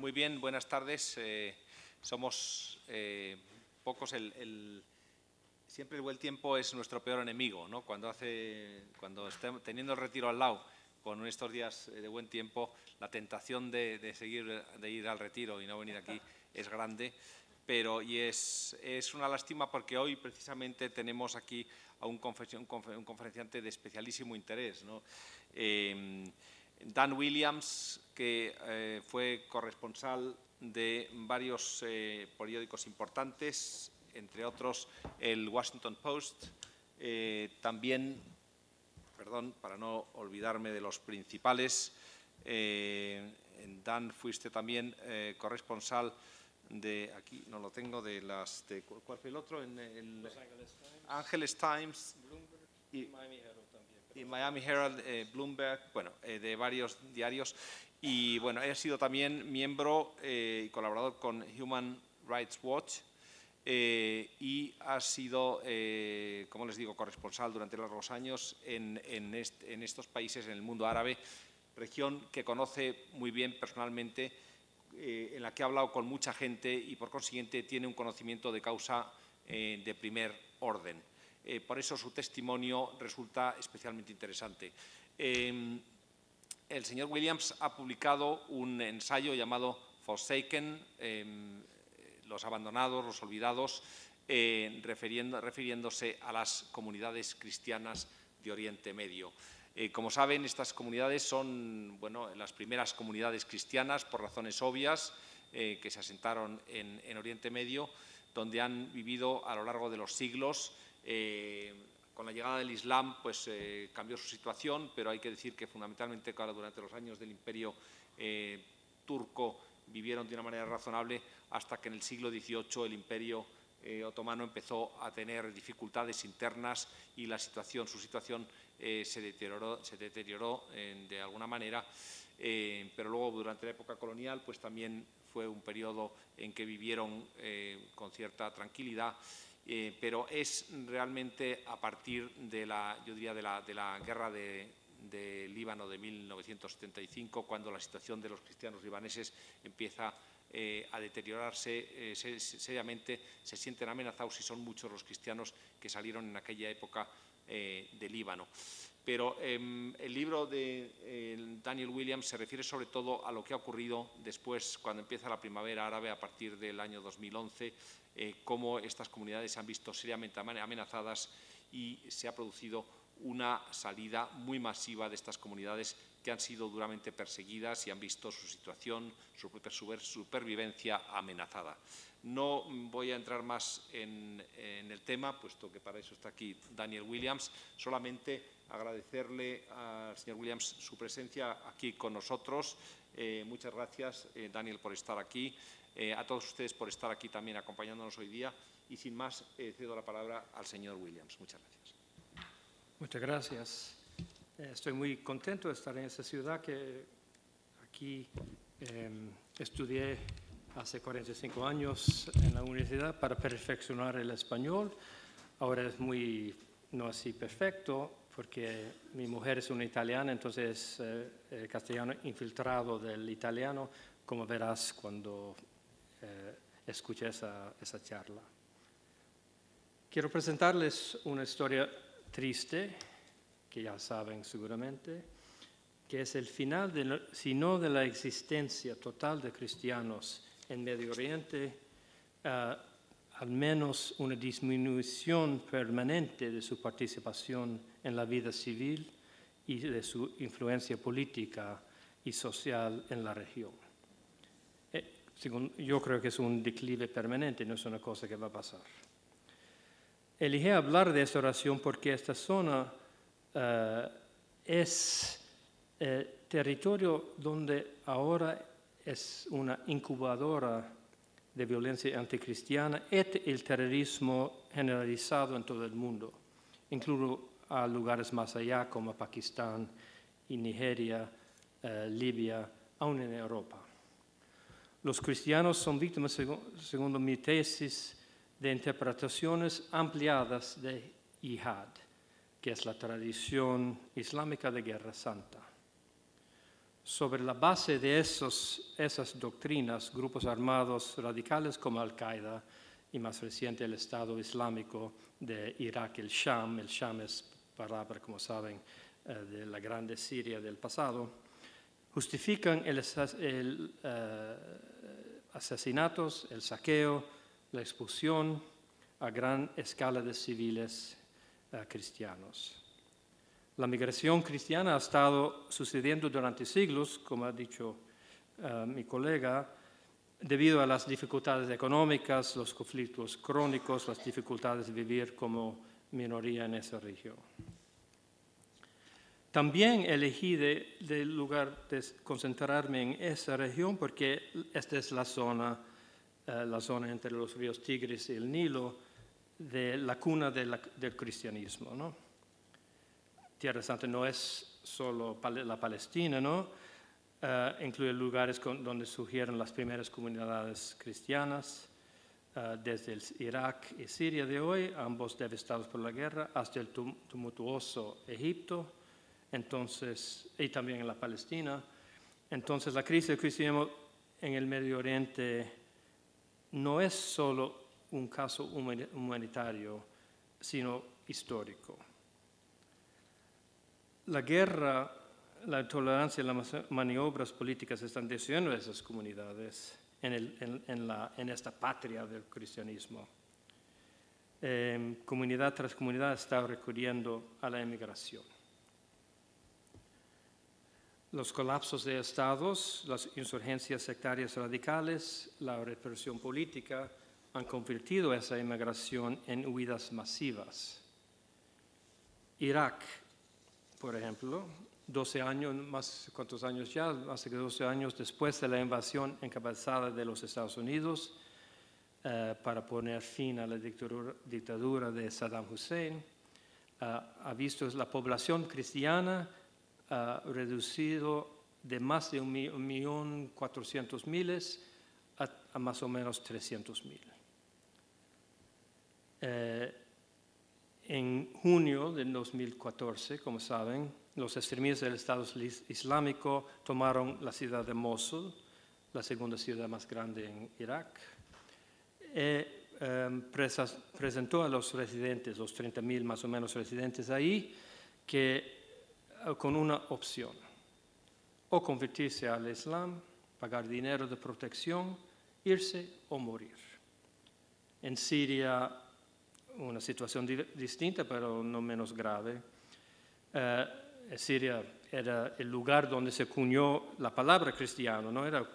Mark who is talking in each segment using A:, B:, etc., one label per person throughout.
A: muy bien, buenas tardes. Eh, somos eh, pocos el, Siempre el buen tiempo es nuestro peor enemigo, ¿no? Cuando, hace, cuando estemos teniendo el retiro al lado, con estos días de buen tiempo, la tentación de, seguir, de ir al retiro y no venir aquí es grande. Pero y es, es una lástima porque hoy precisamente tenemos aquí a un, un conferenciante de especialísimo interés. ¿no? Eh, Dan Williams, que eh, fue corresponsal de varios eh, periódicos importantes, entre otros el Washington Post, eh, también, perdón, para no olvidarme de los principales, Dan fuiste también corresponsal de, aquí no lo tengo, de las, de, ¿cuál fue el otro? En el Angeles Times, y, Miami y Miami Herald, eh, Bloomberg, bueno, eh, de varios diarios. Y bueno, he sido también miembro eh, y colaborador con Human Rights Watch y ha sido, como les digo, corresponsal durante largos años en, estos países, en el mundo árabe, región que conoce muy bien personalmente, en la que ha hablado con mucha gente y por consiguiente tiene un conocimiento de causa de primer orden. Eh, por eso su testimonio resulta especialmente interesante. Em, el señor Williams ha publicado un ensayo llamado Forsaken, em, los abandonados, los olvidados, eh, refiriéndose a las comunidades cristianas de Oriente Medio. Eh, como saben, estas comunidades son bueno, las primeras comunidades cristianas, por razones obvias, que se asentaron en, en Oriente Medio, donde han vivido a lo largo de los siglos eh, con la llegada del Islam pues, eh, cambió su situación, pero hay que decir que fundamentalmente durante los años del imperio eh, turco vivieron de una manera razonable hasta que en el siglo XVIII el imperio otomano empezó a tener dificultades internas y la situación, su situación se deterioró, se deterioró de alguna manera, pero luego durante la época colonial pues también fue un periodo en que vivieron con cierta tranquilidad eh, pero es realmente a partir de la, yo diría, de la, de la guerra de, Líbano de 1975, cuando la situación de los cristianos libaneses empieza eh, a deteriorarse eh, seriamente, se sienten amenazados y son muchos los cristianos que salieron en aquella época de Líbano. Pero em, el libro de Daniel Williams se refiere sobre todo a lo que ha ocurrido después, cuando empieza la primavera árabe a partir del año 2011, eh, cómo estas comunidades se han visto seriamente amenazadas y se ha producido una salida muy masiva de estas comunidades que han sido duramente perseguidas y han visto su situación, su supervivencia amenazada. No voy a entrar más en, el tema, puesto que para eso está aquí Daniel Williams, solamente agradecerle al señor Williams su presencia aquí con nosotros. Eh, muchas gracias, eh, Daniel, por estar aquí. Eh, a todos ustedes por estar aquí también acompañándonos hoy día y sin más eh, cedo la palabra al señor Williams. Muchas gracias.
B: Muchas gracias. Eh, estoy muy contento de estar en esta ciudad que aquí em, estudié hace 45 años en la universidad para perfeccionar el español. Ahora es muy, no así perfecto, porque mi mujer es una italiana, entonces el castellano infiltrado del italiano, como verás cuando eh, escuché esa, charla. Quiero presentarles una historia triste, que ya saben seguramente, que es el final, de, si no de la existencia total de cristianos en Medio Oriente, uh, al menos una disminución permanente de su participación en la vida civil y de su influencia política y social en la región yo creo que es un declive permanente, no es una cosa que va a pasar. Elegí hablar de esta oración porque esta zona eh, es eh, territorio donde ahora es una incubadora de violencia anticristiana y el terrorismo generalizado en todo el mundo, incluso a lugares más allá como Pakistán Nigeria, eh, Libia, aún en Europa. Los cristianos son víctimas, según mi tesis, de interpretaciones ampliadas de yihad, que es la tradición islámica de guerra santa. Sobre la base de esos, esas doctrinas, grupos armados radicales como Al-Qaeda y más reciente el Estado Islámico de Irak, el Sham, el Sham es palabra, como saben, eh, de la grande Siria del pasado, justifican el, eh, asesinatos, el saqueo, la expulsión a gran escala de civiles eh, cristianos. La migración cristiana ha estado sucediendo durante siglos, como ha dicho eh, mi colega, debido a las dificultades económicas, los conflictos crónicos, las dificultades de vivir como minoría en esa región. También elegí de, lugar de concentrarme en esa región porque esta es la zona, eh, la zona entre los ríos Tigris y el Nilo, de la cuna del cristianismo. ¿no? Tierra Santa no es solo la Palestina, ¿no? Eh, incluye lugares donde surgieron las primeras comunidades cristianas, eh, desde el Irak y Siria de hoy, ambos devastados por la guerra, hasta el tumultuoso Egipto, entonces, y también en la Palestina. Entonces, la crisis del cristianismo en el Medio Oriente no es solo un caso humanitario, sino histórico. La guerra, la intolerancia y las maniobras políticas están destruyendo esas comunidades en, esta patria del cristianismo. Em, comunidad tras comunidad está recurriendo a la emigración. Los colapsos de estados, las insurgencias sectarias radicales, la represión política han convertido esa inmigración en huidas masivas. Irak por ejemplo, 12 años, más, ¿cuántos años ya? Hace que 12 años después de la invasión encabezada de los Estados Unidos eh, para poner fin a la dictadura, de Saddam Hussein, eh, ha visto la población cristiana uh, reducido de más de 1.400.000 a, a, más o menos 300.000. Eh, en junio de 2014, como saben, los extremistas del Estado Islámico tomaron la ciudad de Mosul, la segunda ciudad más grande en Irak, y em, presentó a los residentes, los 30.000 más o menos residentes ahí, que eh, con una opción, o convertirse al Islam, pagar dinero de protección, irse o morir. En Siria una situación distinta, pero no menos grave. Eh, Siria era el lugar donde se cuñó la palabra cristiano, no era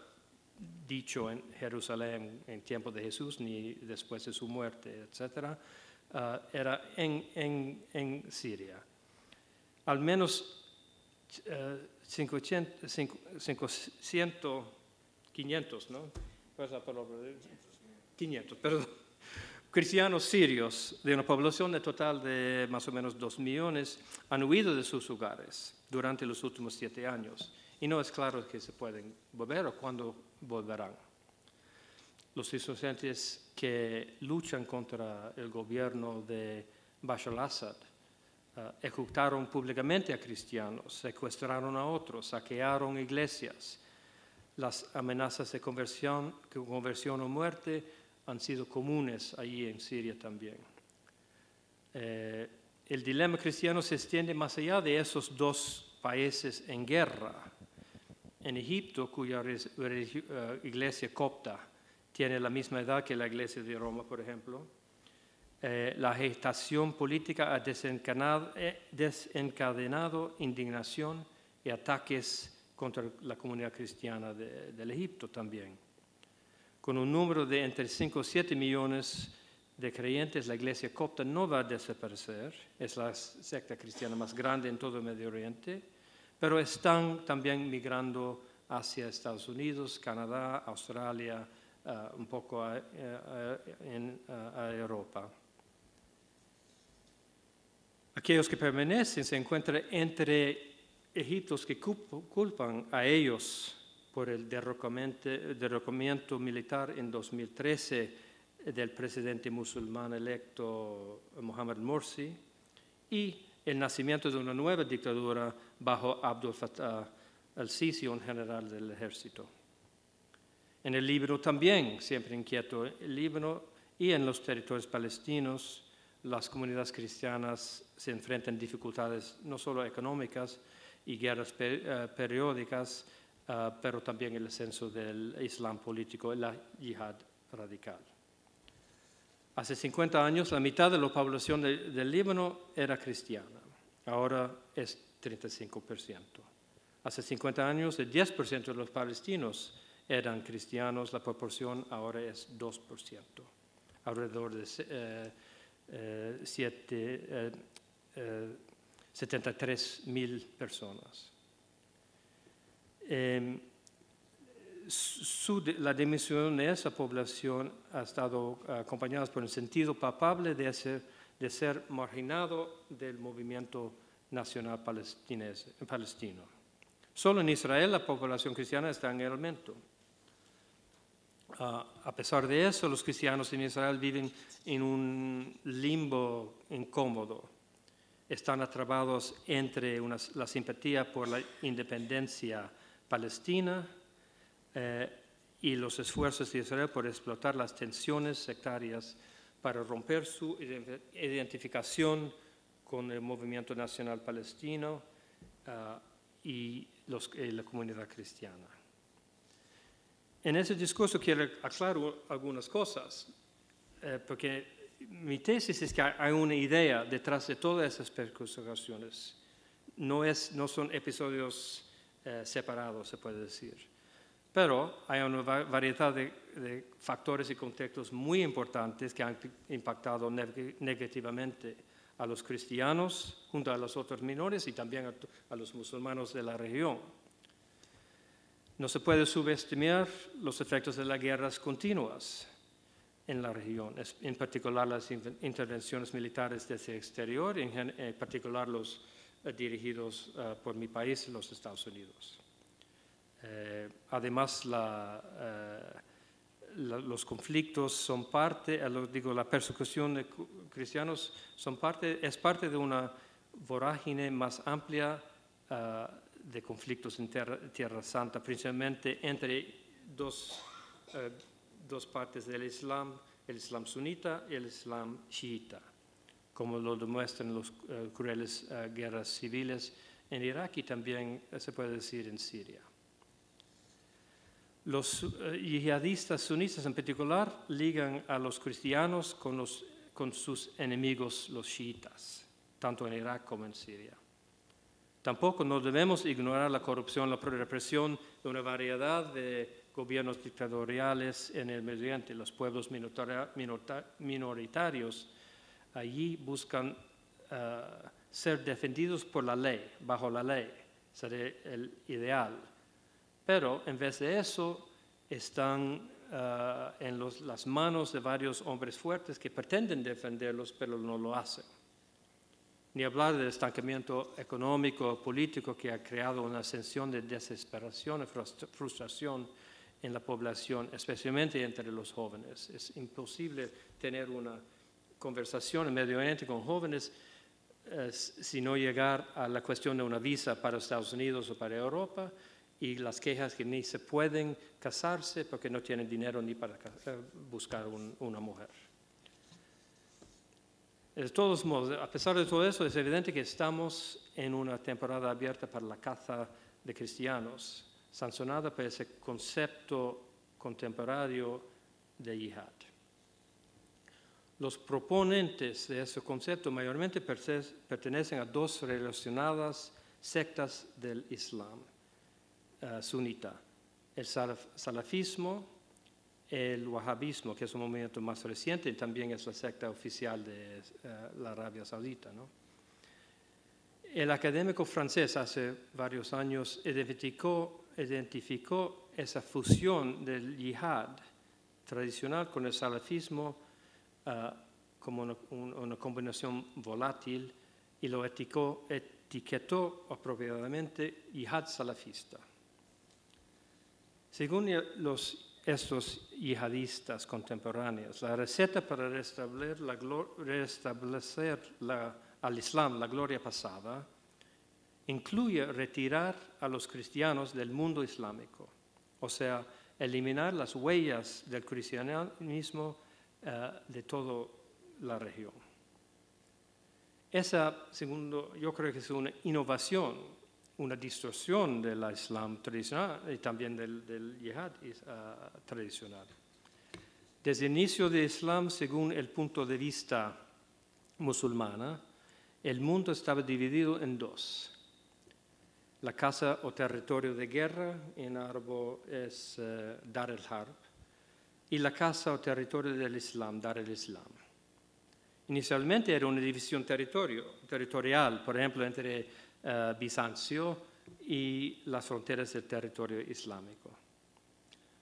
B: dicho en Jerusalén en tiempo de Jesús ni después de su muerte, etc. Eh, era en, en, en, Siria. Al menos 500, 500, ¿no? 500, perdón cristianos sirios, de una población de total de más o menos dos millones, han huido de sus hogares durante los últimos siete años y no es claro que se pueden volver o cuándo volverán. Los insurgentes que luchan contra el gobierno de Bashar al-Assad uh, ejecutaron públicamente a cristianos, secuestraron a otros, saquearon iglesias. Las amenazas de conversión, conversión o muerte han sido comunes allí en Siria también. Eh, el dilema cristiano se extiende más allá de esos dos países en guerra. En Egipto, cuya eh, iglesia copta tiene la misma edad que la iglesia de Roma, por ejemplo, eh, la agitación política ha desencadenado, desencadenado, indignación y ataques contra la comunidad cristiana del Egipto también con un número de entre 5 y 7 millones de creyentes, la iglesia copta no va a desaparecer, es la secta cristiana más grande en todo el Medio Oriente, pero están también migrando hacia Estados Unidos, Canadá, Australia, eh, un poco a, en, a Europa. Aquellos que permanecen se encuentran entre egiptos que culpan a ellos por el derrocamiento militar en 2013 del presidente musulmán electo Mohamed Morsi y el nacimiento de una nueva dictadura bajo Abdul Fattah al sitio general del ejército. En el Líbano también, siempre inquieto, el Líbano y en los territorios palestinos, las comunidades cristianas se enfrentan dificultades no solo económicas y guerras eh, periódicas, eh, pero también el ascenso del Islam político la yihad radical. Hace 50 años la mitad de la población del Líbano era cristiana, ahora es 35%. Hace 50 años el 10% de los palestinos eran cristianos, la proporción ahora es 2%, alrededor de 73 eh, eh, eh, mil personas. Em, la dimensión de esa población ha estado acompañada por un sentido palpable de ser, marginado del movimiento nacional palestino. Solo en Israel la población cristiana está en aumento. Ah, a pesar de eso, los cristianos en Israel viven en un limbo incómodo. Están atrapados entre la simpatía por la independencia palestina eh, y los esfuerzos de Israel por explotar las tensiones sectarias para romper su identificación con el movimiento nacional palestino ah, y la comunidad cristiana. En ese discurso quiero aclarar algunas cosas, eh, porque mi tesis es que hay una idea detrás de todas esas persecuciones. No, es, no son episodios eh, se puede decir. Pero hay una variedad de, factores y contextos muy importantes que han impactado negativamente a los cristianos junto a los otros menores y también a, los musulmanes de la región. No se puede subestimar los efectos de las guerras continuas en la región, en particular las intervenciones militares desde el exterior, en, particular los dirigidos eh, por mi país, los Estados Unidos. Eh, además, los conflictos son parte, digo, la persecución de cristianos es parte de una vorágine más amplia de conflictos en Tierra, Santa, principalmente entre dos, eh, dos partes del Islam, el Islam sunita y el Islam chiita, como lo demuestran las eh, crueles eh, guerras civiles en Irak y también se puede decir en Siria. Los yihadistas sunitas en particular ligan a los cristianos con, los, con sus enemigos, los chiitas, tanto en Irak como en Siria. Tampoco no debemos ignorar la corrupción, la represión de una variedad de gobiernos dictatoriales en el Medio Oriente. Los pueblos minoritarios allí buscan eh, ser defendidos por la ley, bajo la ley, sería el ideal. Pero en vez de eso, están eh, en las manos de varios hombres fuertes que pretenden defenderlos, pero no lo hacen ni hablar del estancamiento económico político que ha creado una ascensión de desesperación y frustración en la población, especialmente entre los jóvenes. Es imposible tener una conversación en Medio Oriente con jóvenes eh, si no llegar a la cuestión de una visa para Estados Unidos o para Europa y las quejas que ni se pueden casarse porque no tienen dinero ni para eh, buscar una mujer. De todos modos, a pesar de todo eso, es evidente que estamos en una temporada abierta para la caza de cristianos, sancionada por ese concepto contemporáneo de yihad. Los proponentes de ese concepto mayormente pertenecen a dos relacionadas sectas del Islam uh, sunita, el salafismo el wahhabismo, que es un movimiento más reciente y también es la secta oficial de eh, la Arabia Saudita. El académico francés hace varios años identificó, identificó esa fusión del yihad tradicional con el salafismo eh, como una, combinación volátil y lo etiquetó apropiadamente yihad salafista. Según los estos yihadistas contemporáneos. La receta para restablecer, la, restablecer al Islam la gloria pasada incluye retirar a los cristianos del mundo islámico, o sea, eliminar las huellas del cristianismo eh, de toda la región. Esa, segundo, yo creo que es una innovación, una distorsión del Islam tradicional y también del, yihad eh, tradicional. Desde el inicio del Islam, según el punto de vista musulmana, el mundo estaba dividido en dos. La casa o territorio de guerra en árabe es uh, Dar el-Harb y la casa o territorio del Islam, Dar el-Islam. Inicialmente era una división territorial, por ejemplo, entre uh, Bizancio y las fronteras del territorio islámico.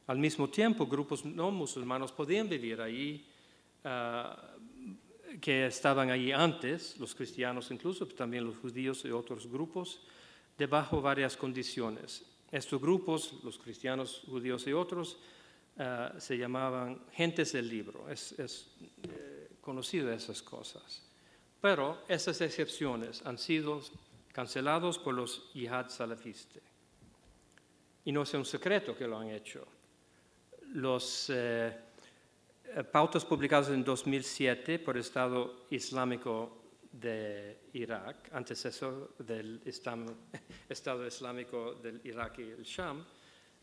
B: Al mismo tiempo, grupos no musulmanos podían vivir allí, uh, que estaban allí antes, los cristianos incluso, también los judíos y otros grupos, debajo varias condiciones. Estos grupos, los cristianos, judíos y otros, uh, se llamaban gentes del libro. Es, es eh, conocido esas cosas. Pero esas excepciones han sido cancelados por los yihad salafistas. Y no es un secreto que lo han hecho. Los eh, pautas publicadas en 2007 por el Estado Islámico de Irak, antecesor del Estado Islámico del Irak y el Sham,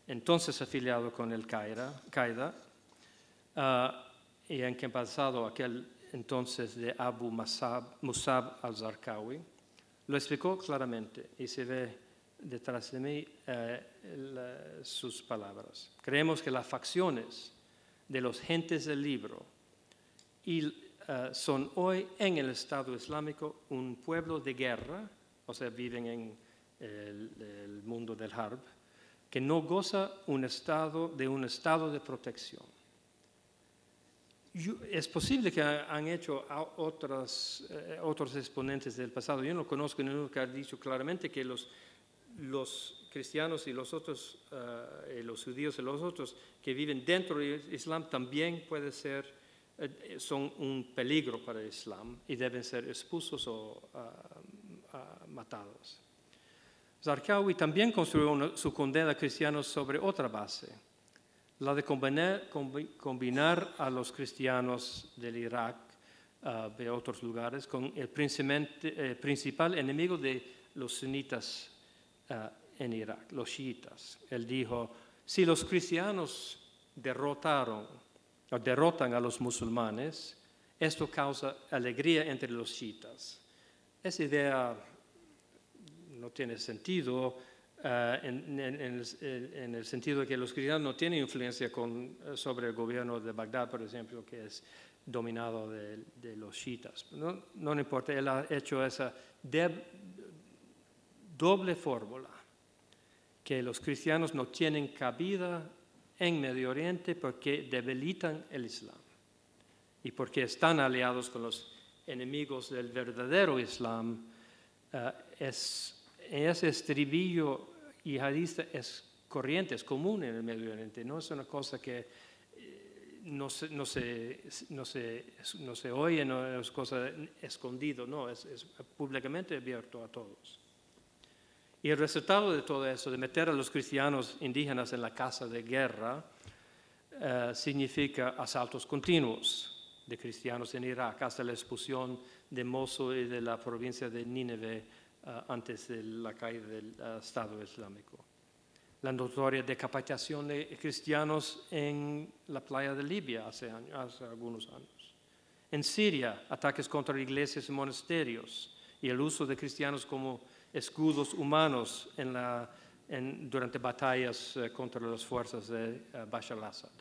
B: entonces afiliado con el Qaeda, uh, y en que pasado aquel entonces de Abu Musab al-Zarqawi, lo explicó claramente y se ve detrás de mí eh, sus palabras. Creemos que las facciones de los gentes del libro y eh, son hoy en el Estado Islámico un pueblo de guerra, o sea, viven en el, mundo del Harb, que no goza un estado, de un estado de protección. es posible que han hecho eh, otros exponentes del pasado. Yo no conozco ninguno que ha dicho claramente que los, cristianos y los otros, eh, los judíos y los otros que viven dentro del Islam también pueden ser eh, son un peligro para el Islam y deben ser expulsos o ah, ah, matados. Zarqawi también construyó su condena a cristianos sobre otra base, la de combinar, a los cristianos del Irak ah, de otros lugares con el eh, principal enemigo de los sunitas en Irak, los chiitas. Él dijo, si los cristianos derrotaron o derrotan a los musulmanes, esto causa alegría entre los chiitas. Esa idea no tiene sentido eh, en, el, sentido de que los cristianos no tienen influencia eh, sobre el gobierno de Bagdad, por ejemplo, que es dominado de, los chiitas. No, no importa, él ha hecho esa doble fórmula, que los cristianos no tienen cabida en Medio Oriente porque debilitan el Islam y porque están aliados con los enemigos del verdadero Islam. Eh, es, ese estribillo yihadista es corriente, es común en el Medio Oriente, no es una cosa que eh, no se, no se, no se, no se oye, no es cosa escondido, no, es, es públicamente abierto a todos. Y el resultado de todo eso, de meter a los cristianos indígenas en la casa de guerra, eh, significa asaltos continuos de cristianos en Irak, hasta la expulsión de Mosul y de la provincia de Nínive antes de la caída del eh, Estado Islámico. La notoria decapitación de cristianos en la playa de Libia hace, hace algunos años. En Siria, ataques contra iglesias y monasterios y el uso de cristianos como escudos humanos durante batallas eh, contra las fuerzas de eh, Bashar al-Assad.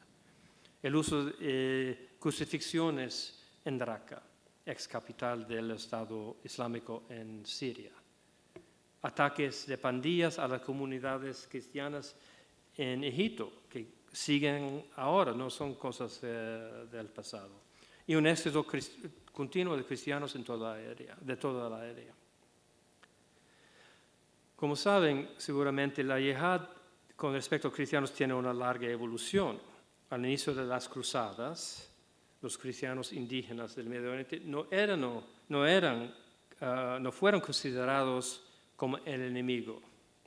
B: El uso de eh, crucifixiones en Raqqa, ex capital del Estado Islámico en Siria. Ataques de pandillas a las comunidades cristianas en Egipto, que siguen ahora, no son cosas del pasado. Y un éxito continuo de cristianos en toda la área, de toda la área. Como saben, seguramente la yihad con respecto a cristianos tiene una larga evolución. Al inicio de las cruzadas, los cristianos indígenas del Medio Oriente no eran, no, eran, ah, no fueron considerados como el enemigo,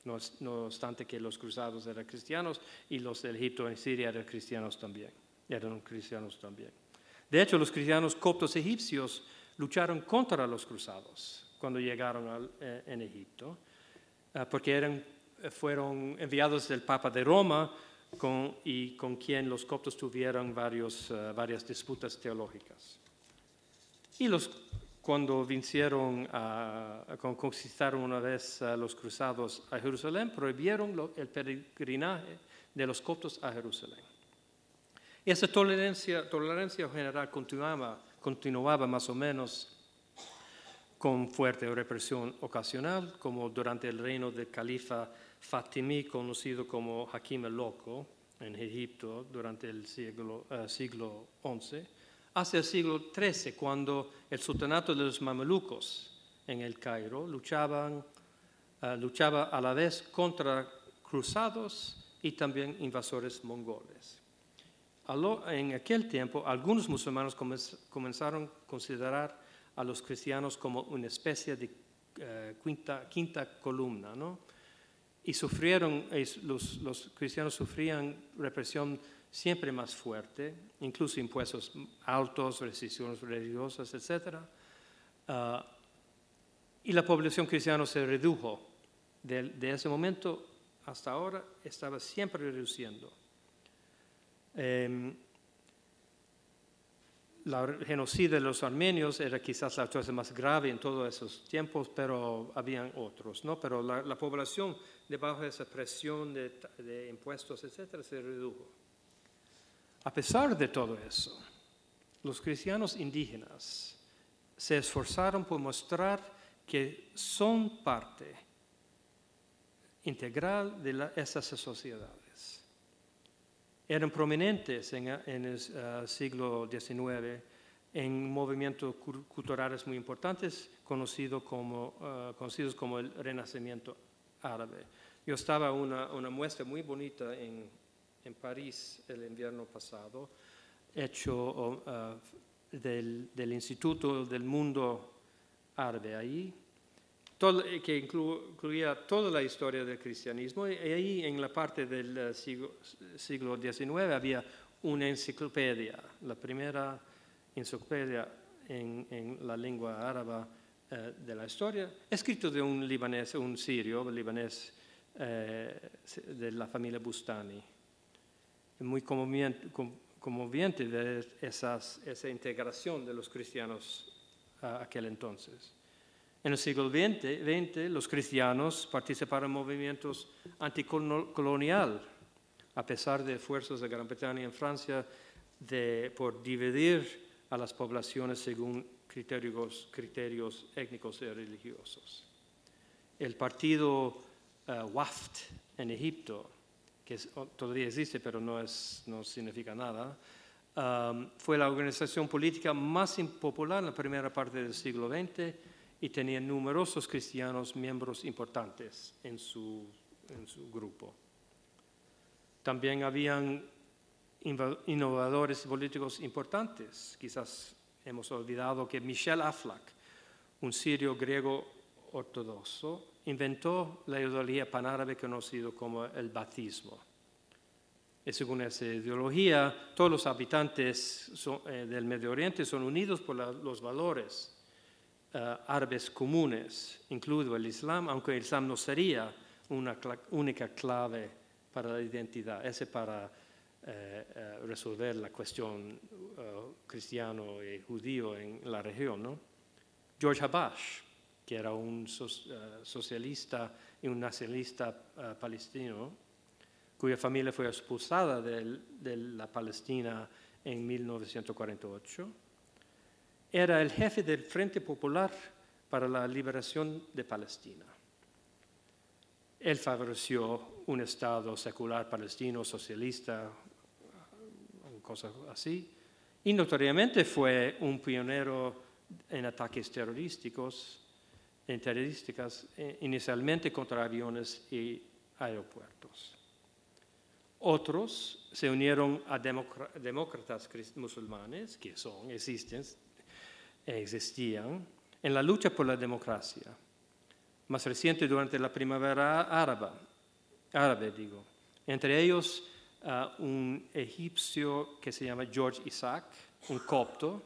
B: no, no obstante que los cruzados eran cristianos y los de Egipto y Siria eran cristianos también, eran cristianos también. De hecho, los cristianos coptos egipcios lucharon contra los cruzados cuando llegaron al, eh, en Egipto, eh, porque eran, fueron enviados del Papa de Roma con, y con quien los coptos tuvieron varios, eh, varias disputas teológicas. Y los, cuando vincieron a, conquistaron una vez a los cruzados a Jerusalén, prohibieron el peregrinaje de los coptos a Jerusalén. Y esa tolerancia, tolerancia general continuaba, continuaba más o menos con fuerte represión ocasional, como durante el reino del califa Fatimí, conocido como Hakim el Loco, en Egipto durante el siglo, uh, siglo XI, hasta el siglo XIII, cuando el sultanato de los mamelucos en el Cairo luchaban, uh, luchaba a la vez contra cruzados y también invasores mongoles. En aquel tiempo, algunos musulmanes comenzaron a considerar a los cristianos como una especie de uh, quinta, quinta columna, ¿no? y sufrieron, los, los, cristianos sufrían represión siempre más fuerte, incluso impuestos altos, restricciones religiosas, etc. Uh, y la población cristiana se redujo. De, ese momento hasta ahora estaba siempre reduciendo. Eh, la genocidio de los armenios era quizás la cosa más grave en todos esos tiempos, pero habían otros, ¿no? Pero la, la población, debajo de esa presión de, de, impuestos, etcétera, se redujo. A pesar de todo eso, los cristianos indígenas se esforzaron por mostrar que son parte integral de esas sociedades eran prominentes en, el uh, siglo XIX en movimientos culturales muy importantes como, uh, conocidos como el Renacimiento árabe. Yo estaba en una, una, muestra muy bonita en, en, París el invierno pasado, hecho uh, del, del Instituto del Mundo Árabe ahí, eh, que incluía toda la historia del cristianismo, y ahí en la parte del eh, siglo, siglo XIX había una enciclopedia, la primera enciclopedia en, en la lengua árabe eh, de la historia, escrito de un libanés, un sirio libanés eh, de la familia Bustani. Muy conmoviente, ver esas, esa integración de los cristianos a aquel entonces. En el siglo XX, los cristianos participaron en movimientos anticolonial, a pesar de esfuerzos de Gran Bretaña y Francia de, por dividir a las poblaciones según criterios, criterios étnicos y religiosos. El partido uh, WAFT en Egipto, que todavía existe pero no, es, no significa nada, um, fue la organización política más impopular en la primera parte del siglo XX y tenía numerosos cristianos miembros importantes en su, en su grupo. También habían innovadores políticos importantes. Quizás hemos olvidado que Michel Aflaq, un sirio griego ortodoxo, inventó la ideología panárabe conocida como el bautismo. Y según esa ideología, todos los habitantes eh, del Medio Oriente son unidos por los valores uh, árabes comunes, incluido el Islam, aunque el Islam no sería una única clave para la identidad, ese para eh, eh, resolver la cuestión cristiano y judío en la región. ¿no? George Habash, que era un uh, socialista y un nacionalista uh, palestino, cuya familia fue expulsada de, la Palestina en 1948, era el jefe del Frente Popular para la Liberación de Palestina. Él favoreció un Estado secular palestino, socialista, cosas así, y notoriamente fue un pionero en ataques terrorísticos, en terrorísticas, eh, inicialmente contra aviones y aeropuertos. Otros se unieron a demócratas musulmanes, que son, existen, existían en la lucha por la democracia. más reciente durante la primavera árabe, árabe digo. Entre ellos un egipcio que se llama George Isaac, un copto,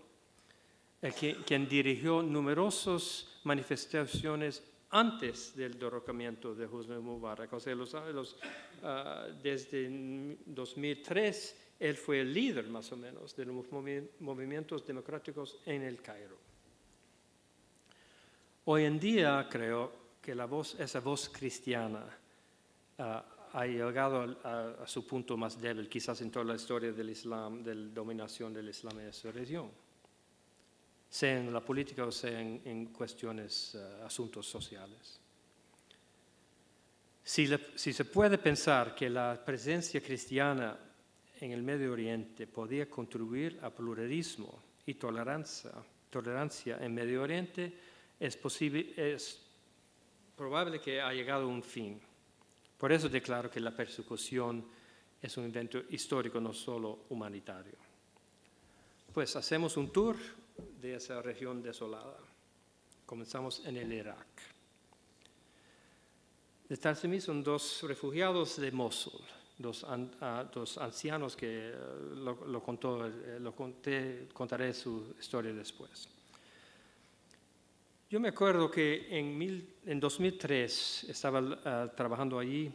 B: eh, que, quien dirigió numerosas manifestaciones antes del derrocamiento de Hosni Mubarak. O los, uh, desde 2003 él fue el líder más o menos de los movimientos democráticos en el Cairo. Hoy en día creo que la voz, esa voz cristiana uh, ha llegado a, su punto más débil, quizás en toda la historia del Islam, de la dominación del Islam en esa región, sea en la política o sea en, en cuestiones, uh, asuntos sociales. Si, le, si se puede pensar que la presencia cristiana en el Medio Oriente podía contribuir a pluralismo y tolerancia, tolerancia en Medio Oriente, es, posible, es probable que ha llegado a un fin. Por eso declaro que la persecución es un evento histórico, no solo humanitario. Pues hacemos un tour de esa región desolada. Comenzamos en el Irak. De Tarsemi son dos refugiados de Mosul dos, an, dos ancianos que eh, lo, contó, eh, lo conté, contaré su historia después. Yo me acuerdo que en, mil, en 2003 estaba uh, trabajando allí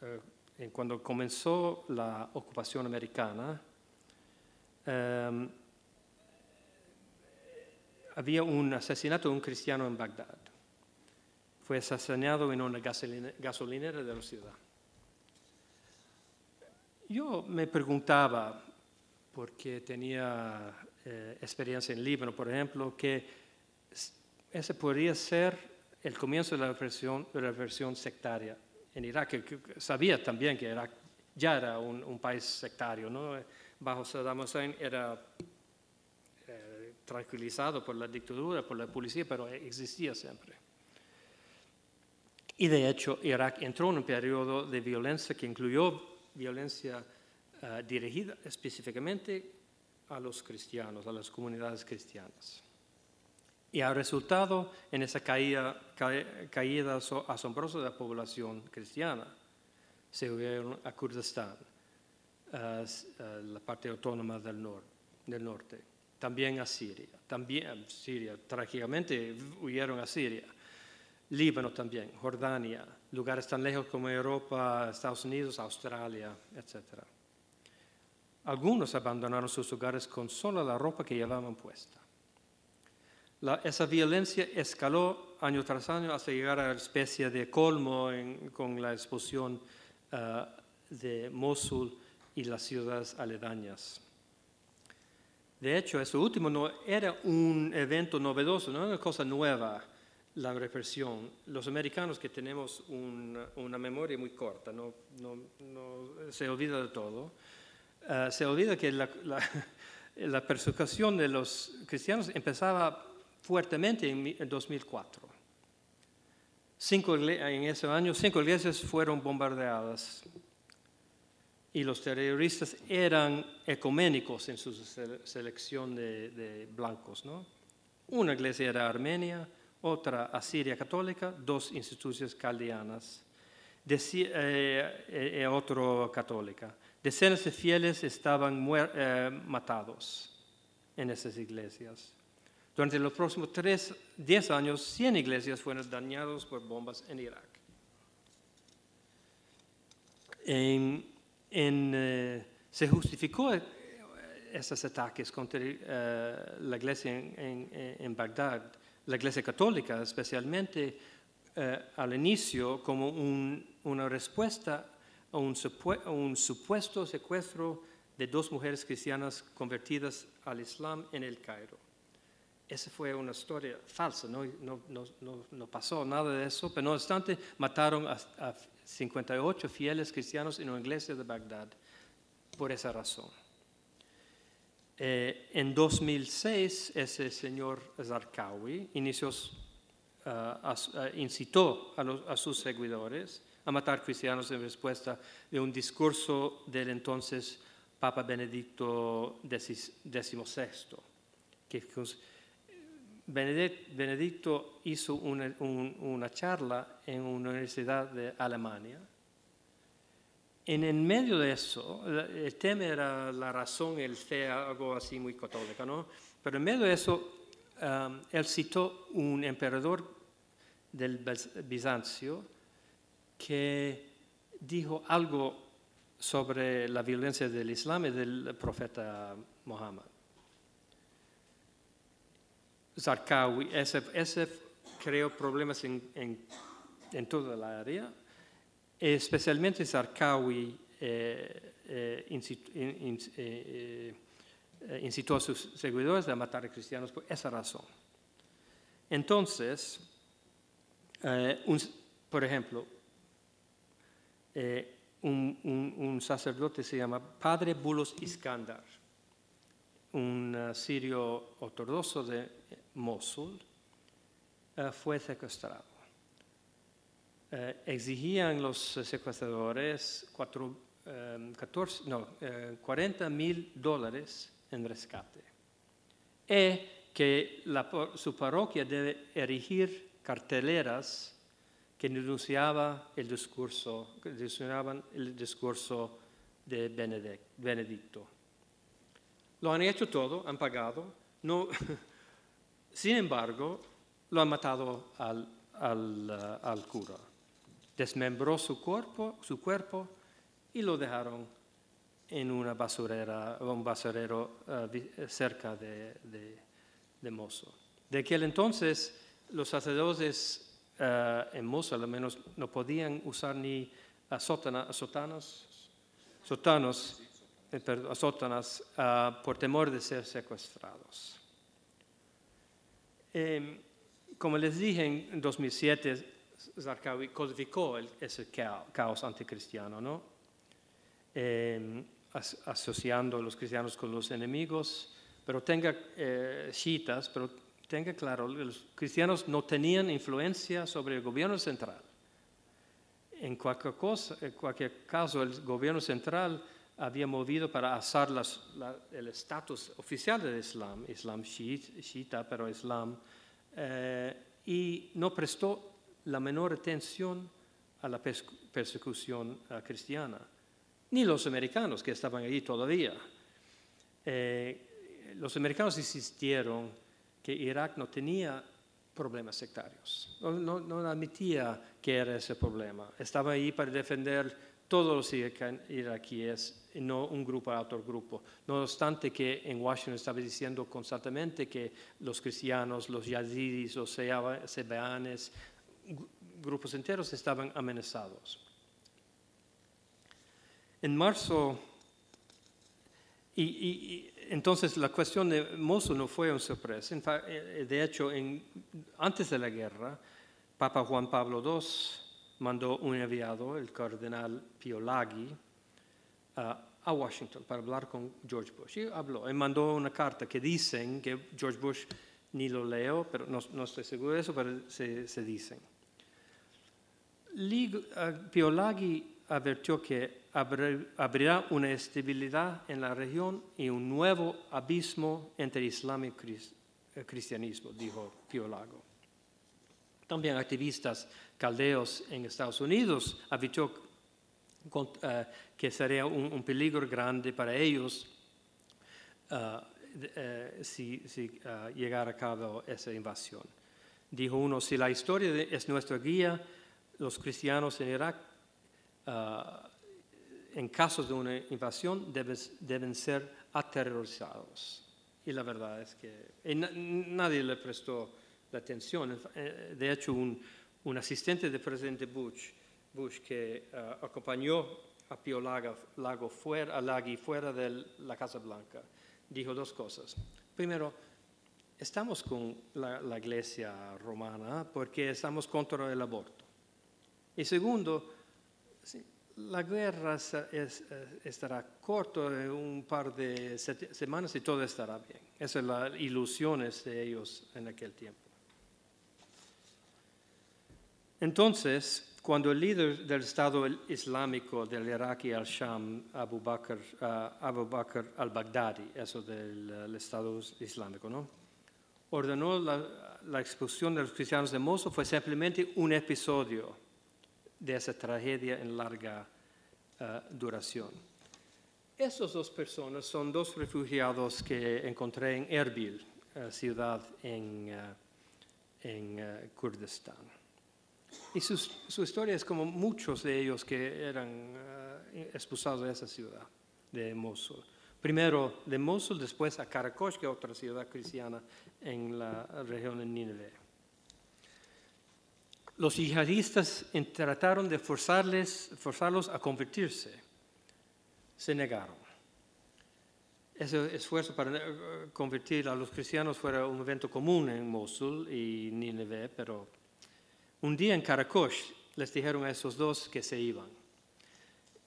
B: uh, en cuando comenzó la ocupación americana. Um, había un asesinato de un cristiano en Bagdad. Fue asesinado en una gasolinera de la ciudad. Yo me preguntaba, porque tenía eh, experiencia en Líbano, por ejemplo, que ese podría ser el comienzo de la represión, sectaria en Irak. Sabía también que Irak ya era un, un país sectario, ¿no? Bajo Saddam Hussein era tranquilizado por la dictadura, por la policía, pero existía siempre. Y de hecho, Irak entró en un periodo de violencia que incluyó violencia uh, dirigida específicamente a los cristianos, a las comunidades cristianas. Y ha resultado en esa caída, asombrosa de la población cristiana. Se unieron a Kurdistán, uh, la parte autónoma del norte, también a Siria, también Siria, trágicamente huyeron a Siria Líbano también, Jordania, lugares tan lejos como Europa, Estados Unidos, Australia, etc. Algunos abandonaron sus hogares con solo la ropa que llevaban puesta. La, esa violencia escaló año tras año hasta llegar a especie de colmo con la explosión uh, de Mosul y las ciudades aledañas. De hecho, eso último no era un evento novedoso, no era una cosa nueva la represión. Los americanos que tenemos un, una memoria muy corta, no, se olvida de todo, uh, se olvida que la, persecución de los cristianos empezaba fuertemente en, en 2004. Cinco, en ese año, cinco iglesias fueron bombardeadas y los terroristas eran ecuménicos en su selección de, blancos. ¿no? Una iglesia era Armenia, otra asiria católica, dos instituciones caldeanas de, eh, eh, eh, otro católica. Decenas de fieles estaban eh, matados en esas iglesias. Durante los próximos tres, diez años, 100 iglesias fueron dañadas por bombas en Irak. En, eh, se justificó esos ataques contra uh, la iglesia en, Bagdad la Iglesia Católica especialmente eh, al inicio como un, una respuesta a un, supuesto secuestro de dos mujeres cristianas convertidas al Islam en el Cairo. Esa fue una historia falsa, no, no, pasó nada de eso, pero no obstante mataron a, a 58 fieles cristianos en una iglesia de Bagdad por esa razón. Eh, en 2006, ese señor Zarqawi inició, uh, a, uh, incitó a, los, a, sus seguidores a matar cristianos en respuesta de un discurso del entonces Papa Benedicto XVI, que Benedicto hizo una, charla en una universidad de Alemania. En el medio de eso, el tema era la razón, el fe, algo así muy católico, ¿no? Pero en medio de eso, um, él citó un emperador del Bizancio que dijo algo sobre la violencia del Islam y del profeta Muhammad. Zarqawi, ese, creó problemas en, en, toda la área, especialmente Zarqawi eh, eh, eh, incitó a sus seguidores a matar a cristianos por esa razón. Entonces, por ejemplo, un, sacerdote se llama Padre Bulos Iskandar, un sirio ortodoxo de Mosul, eh, fue secuestrado. Eh, exigían los secuestradores 14, no, 40 mil dólares en rescate y que su parroquia debe erigir carteleras que el discurso, que denunciaban el discurso de Benedicto. Lo han hecho todo, han pagado. No, sin embargo, lo han matado al, al, al, cura. Desmembró su cuerpo, su cuerpo y lo dejaron en una basurera, un basurero uh, cerca de, de, de Mozo. De aquel entonces, los sacerdotes en Mosul al menos no podían usar ni uh, sótana, eh, sótanas uh, por temor de ser secuestrados. Eh, como les dije, en 2007 Zarqawi codificó el, ese caos anticristiano, ¿no? Eh, as, asociando a los cristianos con los enemigos, pero tenga eh, pero tenga claro, los cristianos no tenían influencia sobre el gobierno central. En cualquier, cosa, en cualquier caso, el gobierno central había movido para asar el estatus oficial del Islam, Islam chiita, pero Islam, eh, y no prestó la menor atención a la persecución uh, cristiana, ni los americanos que estaban allí todavía. Eh, los americanos insistieron que Irak no tenía problemas sectarios, no, no, admitía que era ese problema. Estaba ahí para defender todos los iraquíes y no un grupo a otro grupo. No obstante que en Washington estaba diciendo constantemente que los cristianos, los yazidis, los sebeanes, grupos enteros estaban amenazados. En marzo, y entonces la cuestión de Mosul no fue una sorpresa. Eh, de hecho, antes de la guerra, Papa Juan Pablo II mandó un enviado, el cardenal Pio Laghi, a Washington para hablar con George Bush. Y habló, y mandó una carta que dicen que George Bush ni lo leo, pero no, estoy seguro de eso, pero se, se dicen. Eh, Pio Laghi advirtió que abrirá una estabilidad en la región y un nuevo abismo entre Islam y eh, cristianismo, dijo Pío Lago. También activistas caldeos en Estados Unidos advirtió eh, que sería un, peligro grande para ellos eh, si, llegara a cabo esa invasión. Dijo uno, si la historia es nuestra guía, los cristianos en Irak en caso de una invasión deben ser aterrorizados. Y la verdad es que nadie le prestó la atención. De hecho, un, asistente del presidente Bush, Bush que ah, acompañó a Pio Lago, fuera, de la Casa Blanca, dijo dos cosas. Primero, estamos con la, iglesia romana porque estamos contra el aborto. Y segundo, la guerra eh, estará corto en un par de semanas y todo estará bien. Esa es la ilusión de ellos en aquel tiempo. Entonces, cuando el líder del Estado Islámico del Irak y al-Sham, Abu Bakr, uh, Abu Bakr al-Baghdadi, eso del Estado Islámico, ¿no? ordenó la, expulsión de los cristianos de Mosul fue simplemente un episodio de esa tragedia en larga eh, duración. Esas dos personas son dos refugiados que encontré en Erbil, eh, ciudad en, en Kurdistán. Y su historia es como muchos de ellos que eran expulsados de esa ciudad, de Mosul. Primero de Mosul, después a Karakosh, que es otra ciudad cristiana en la región de Nínive. Los yihadistas trataron de forzarles, forzarlos a convertirse. Se negaron. Ese esfuerzo para eh, convertir a los cristianos fue un evento común en Mosul y Nínive, pero un día en Karakosh les dijeron a esos dos que se iban.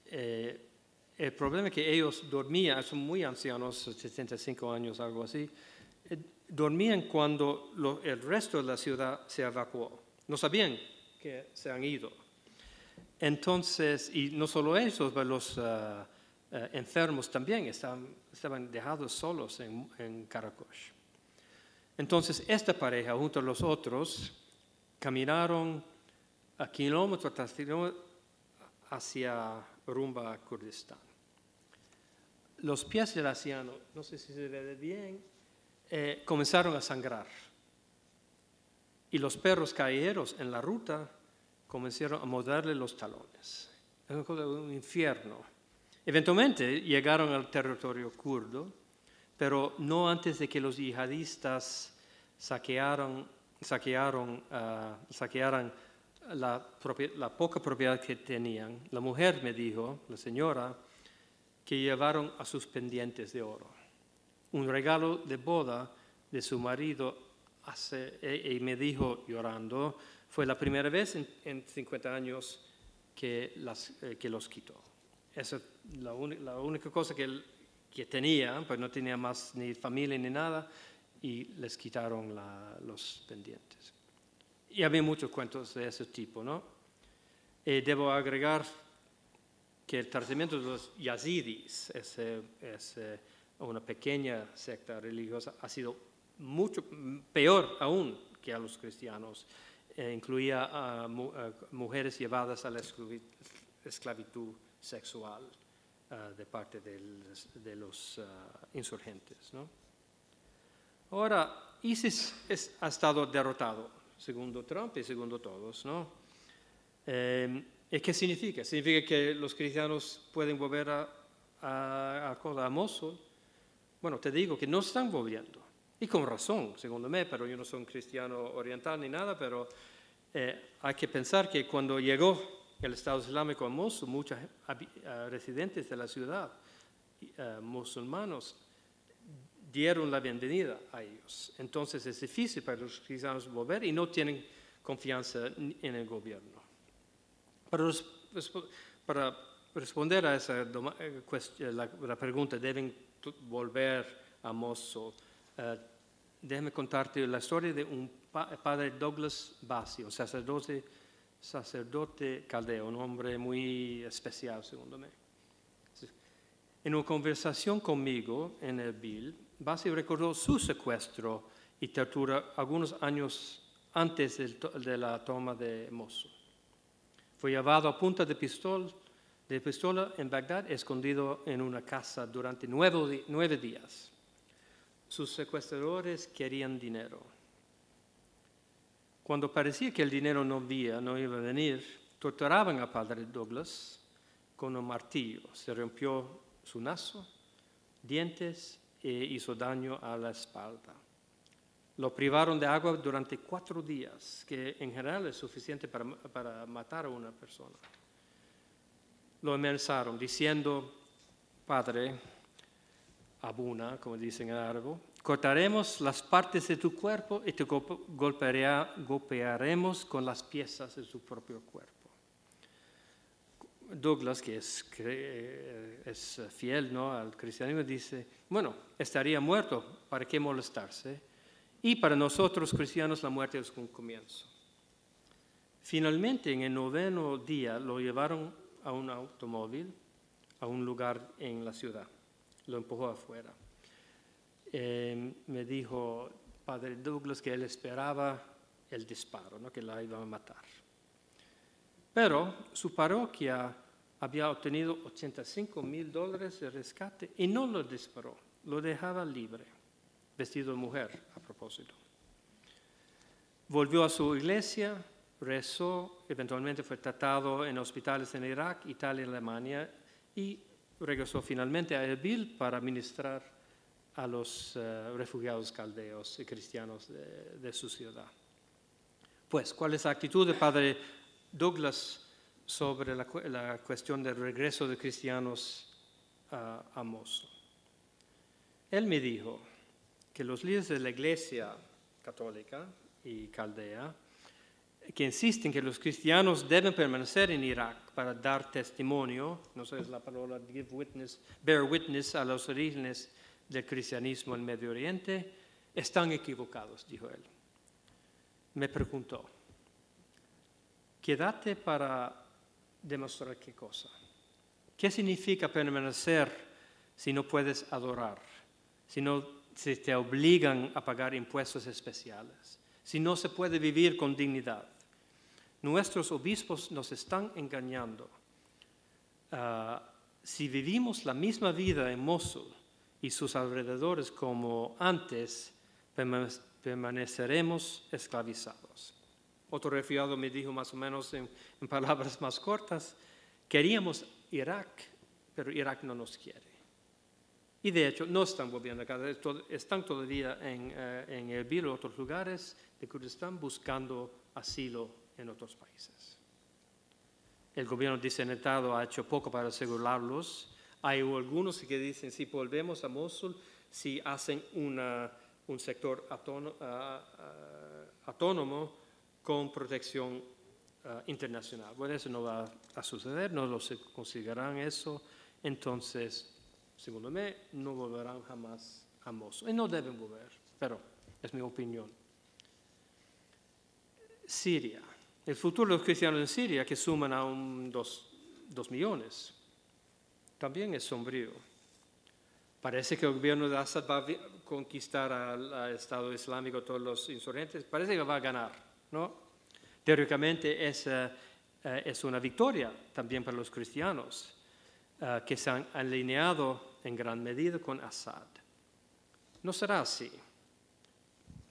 B: Eh, el problema es que ellos dormían, son muy ancianos, 75 años, algo así, eh, dormían cuando el resto de la ciudad se evacuó. No sabían que se han ido. Entonces, y no solo ellos, pero los ah, ah, enfermos también estaban, estaban dejados solos en, en. Entonces, esta pareja, junto a los otros, caminaron a kilómetros tras kilómetros hacia rumba a Kurdistán. Los pies del anciano, no sé si se ve bien, eh, comenzaron a sangrar. Y los perros callejeros en la ruta comenzaron a morderle los talones. Es un infierno. Eventualmente llegaron al territorio kurdo, pero no antes de que los yihadistas saquearon, saquearon, saquearan la, poca propiedad que tenían. La mujer me dijo, la señora, que llevaron a sus pendientes de oro un regalo de boda de su marido hace, e, y me dijo llorando, fue la primera vez en, 50 años que, las, eh, que los quitó. Esa es la, la única cosa que, que, tenía, pues no tenía más ni familia ni nada, y les quitaron los pendientes. Y había muchos cuentos de ese tipo, ¿no? Y debo agregar que el tratamiento de los yazidis, ese, ese una pequeña secta religiosa ha sido mucho peor aún que a los cristianos. Eh, incluía a, mujeres llevadas a la esclavitud sexual eh, de parte de los eh, insurgentes. Ahora, ISIS ha estado derrotado, segundo Trump y segundo todos. ¿no? ¿Y qué significa? Significa que los cristianos pueden volver a, a, a, Mosul bueno, te digo que no están volviendo. Y con razón, según mí, pero yo no soy cristiano oriental ni nada, pero eh, hay que pensar que cuando llegó el Estado Islámico a Mosul, muchos eh, residentes de la ciudad, uh, musulmanos, dieron la bienvenida a ellos. Entonces es difícil para los cristianos volver y no tienen confianza en el gobierno. Para, para responder a esa la, la pregunta, ¿deben volver a Mosul. Eh, déjame contarte la historia de un padre Douglas Bassi, un sacerdote, sacerdote caldeo, un hombre muy especial, según mí. En una conversación conmigo en el Bill, Bassi recordó su secuestro y tortura algunos años antes de la toma de Mosul. Fue llevado a punta de pistola de pistola en Bagdad, escondido en una casa durante nueve, días. Sus secuestradores querían dinero. Cuando parecía que el dinero no, había, no iba a venir, torturaban a padre Douglas con un martillo. Se rompió su naso, dientes e hizo daño a la espalda. Lo privaron de agua durante cuatro días, que en general es suficiente para, para matar a una persona lo amenazaron diciendo, Padre, Abuna, como dicen en árabe, cortaremos las partes de tu cuerpo y te golpearemos con las piezas de tu propio cuerpo. Douglas, que es, es fiel ¿no? al cristianismo, dice, bueno, estaría muerto, ¿para qué molestarse? Y para nosotros cristianos la muerte es un comienzo. Finalmente, en el noveno día, lo llevaron a un automóvil a un lugar en la ciudad. Lo empujó afuera. Em, me dijo, padre Douglas que él esperaba el disparo, ¿no? que la iban a matar. Pero su parroquia había obtenido 85 mil dólares de rescate y no lo disparó, lo dejaba libre, vestido de mujer a propósito. Volvió a su iglesia, rezó, eventualmente fue tratado en hospitales en Irak, Italia y Alemania y regresó finalmente a Erbil para ministrar a los eh, refugiados caldeos y cristianos de, su ciudad. Pues, ¿cuál es la actitud del padre Douglas sobre la, cuestión del regreso de cristianos a, Mosul? Él me dijo que los líderes de la iglesia católica y caldea que insisten que los cristianos deben permanecer en Irak para dar testimonio, no sé es la palabra give witness, bear witness a los orígenes del cristianismo en Medio Oriente, están equivocados, dijo él. Me preguntó, quédate para demostrar qué cosa. ¿Qué significa permanecer si no puedes adorar? Si no si te obligan a pagar impuestos especiales? Si no se puede vivir con dignidad? Nuestros obispos nos están engañando. Ah, si vivimos la misma vida en Mosul y sus alrededores como antes, permaneceremos esclavizados. Otro refugiado me dijo más o menos en, palabras más cortas, queríamos Irak, pero Irak no nos quiere. Y de hecho no están volviendo acá, están todavía en, eh, en Erbil o otros lugares de Kurdistán buscando asilo en otros países. El gobierno disenetado ha hecho poco para asegurarlos. Hay algunos que dicen, si volvemos a Mosul, si hacen un sector autónomo con protección internacional. Bueno, eso no va a suceder, no lo considerarán eso. Entonces, según mí, no volverán jamás a Mosul. Y no deben volver, pero es mi opinión. Siria. El futuro de los cristianos en Siria, que suman a un dos, millones, también es sombrío. Parece que el gobierno de Assad va a conquistar al, Estado Islámico, todos los insurgentes, parece que va a ganar, ¿no? Teóricamente es, eh, es una victoria también para los cristianos, eh, que se han alineado en gran medida con Assad. No será así.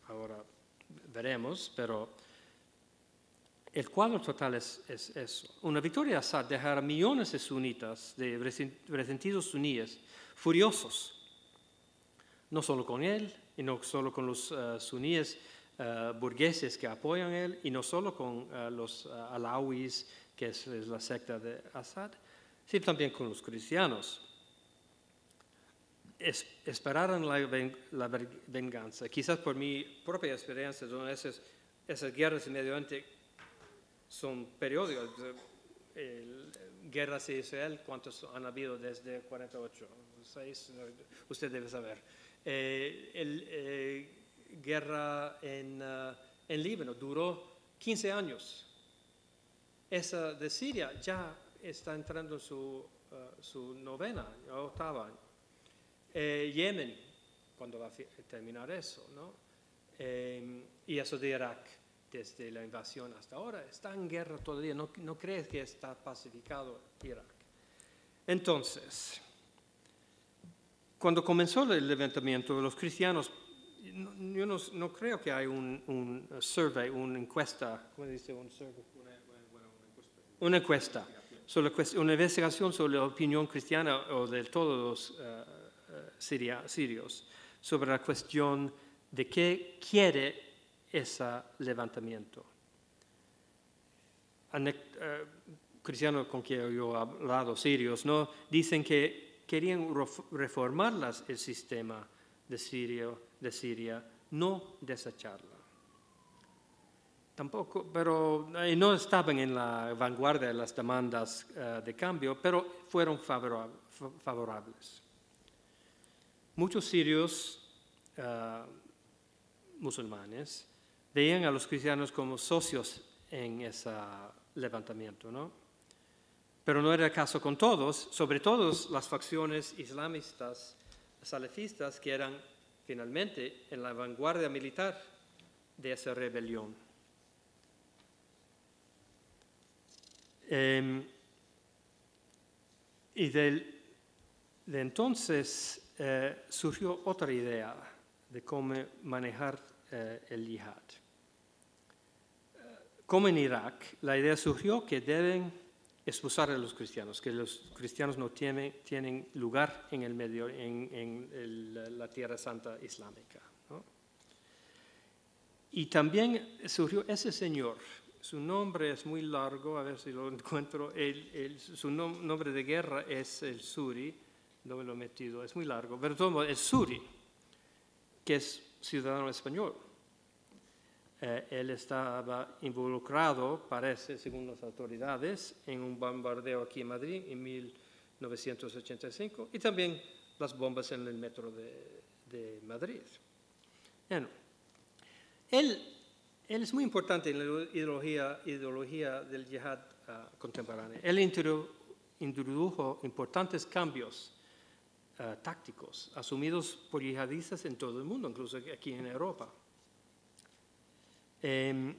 B: Ahora veremos, pero el cuadro total es, eso. Una victoria de Assad dejará millones de sunitas, de resentidos suníes, furiosos, no solo con él, y no solo con los suníes uh, burgueses que apoyan él, y no solo con uh, los alawis, que es, la secta de Assad, sino también con los cristianos. Es, esperaron la, venganza. Quizás por mi propia experiencia, esas, esas guerras en Medio Oriente son periódicos. El, guerras de Israel, ¿cuántos han habido desde 48? Seis, usted debe saber. Eh, el, eh, guerra en, uh, en Líbano duró 15 años. Esa de Siria ya está entrando en su, uh, su novena año. Eh, Yemen, cuando va a terminar eso, ¿no? y eso de Irak desde la invasión hasta ahora, está en guerra todavía, no, no cree que está pacificado Irak. Entonces, cuando comenzó el levantamiento, los cristianos, yo no, creo que hay un, un, survey, una encuesta, ¿cómo dice un survey? Una encuesta, sobre, una investigación sobre la opinión cristiana o de todos los uh, uh, sirios sobre la cuestión de qué quiere ese levantamiento. Eh, cristianos con quien yo he hablado, sirios, ¿no? dicen que querían reformar el sistema de Siria, de Siria, no desecharla. Tampoco, pero no estaban en la vanguardia de las demandas eh, de cambio, pero fueron favorables. Muchos sirios eh, musulmanes veían a los cristianos como socios en ese levantamiento, ¿no? Pero no era el caso con todos, sobre todo las facciones islamistas, salafistas, que eran finalmente en la vanguardia militar de esa rebelión. Em, y de entonces eh, surgió otra idea de cómo manejar eh, el yihad. Como en Irak, la idea surgió que deben expulsar a los cristianos, que los cristianos no tienen, tienen lugar en el medio, en, la Tierra Santa Islámica. Y también surgió ese señor, su nombre es muy largo, a ver si lo encuentro, su nombre de guerra es el Suri, no me lo he metido, es muy largo, pero todo el Suri, que es ciudadano español. Eh, él estaba involucrado, parece, según las autoridades, en un bombardeo aquí en Madrid en 1985 y también las bombas en el metro de, Madrid. Bueno, él, él, es muy importante en la ideología, ideología del yihad ah, contemporáneo. Él introdujo importantes cambios ah, tácticos asumidos por yihadistas en todo el mundo, incluso aquí en Europa. Em,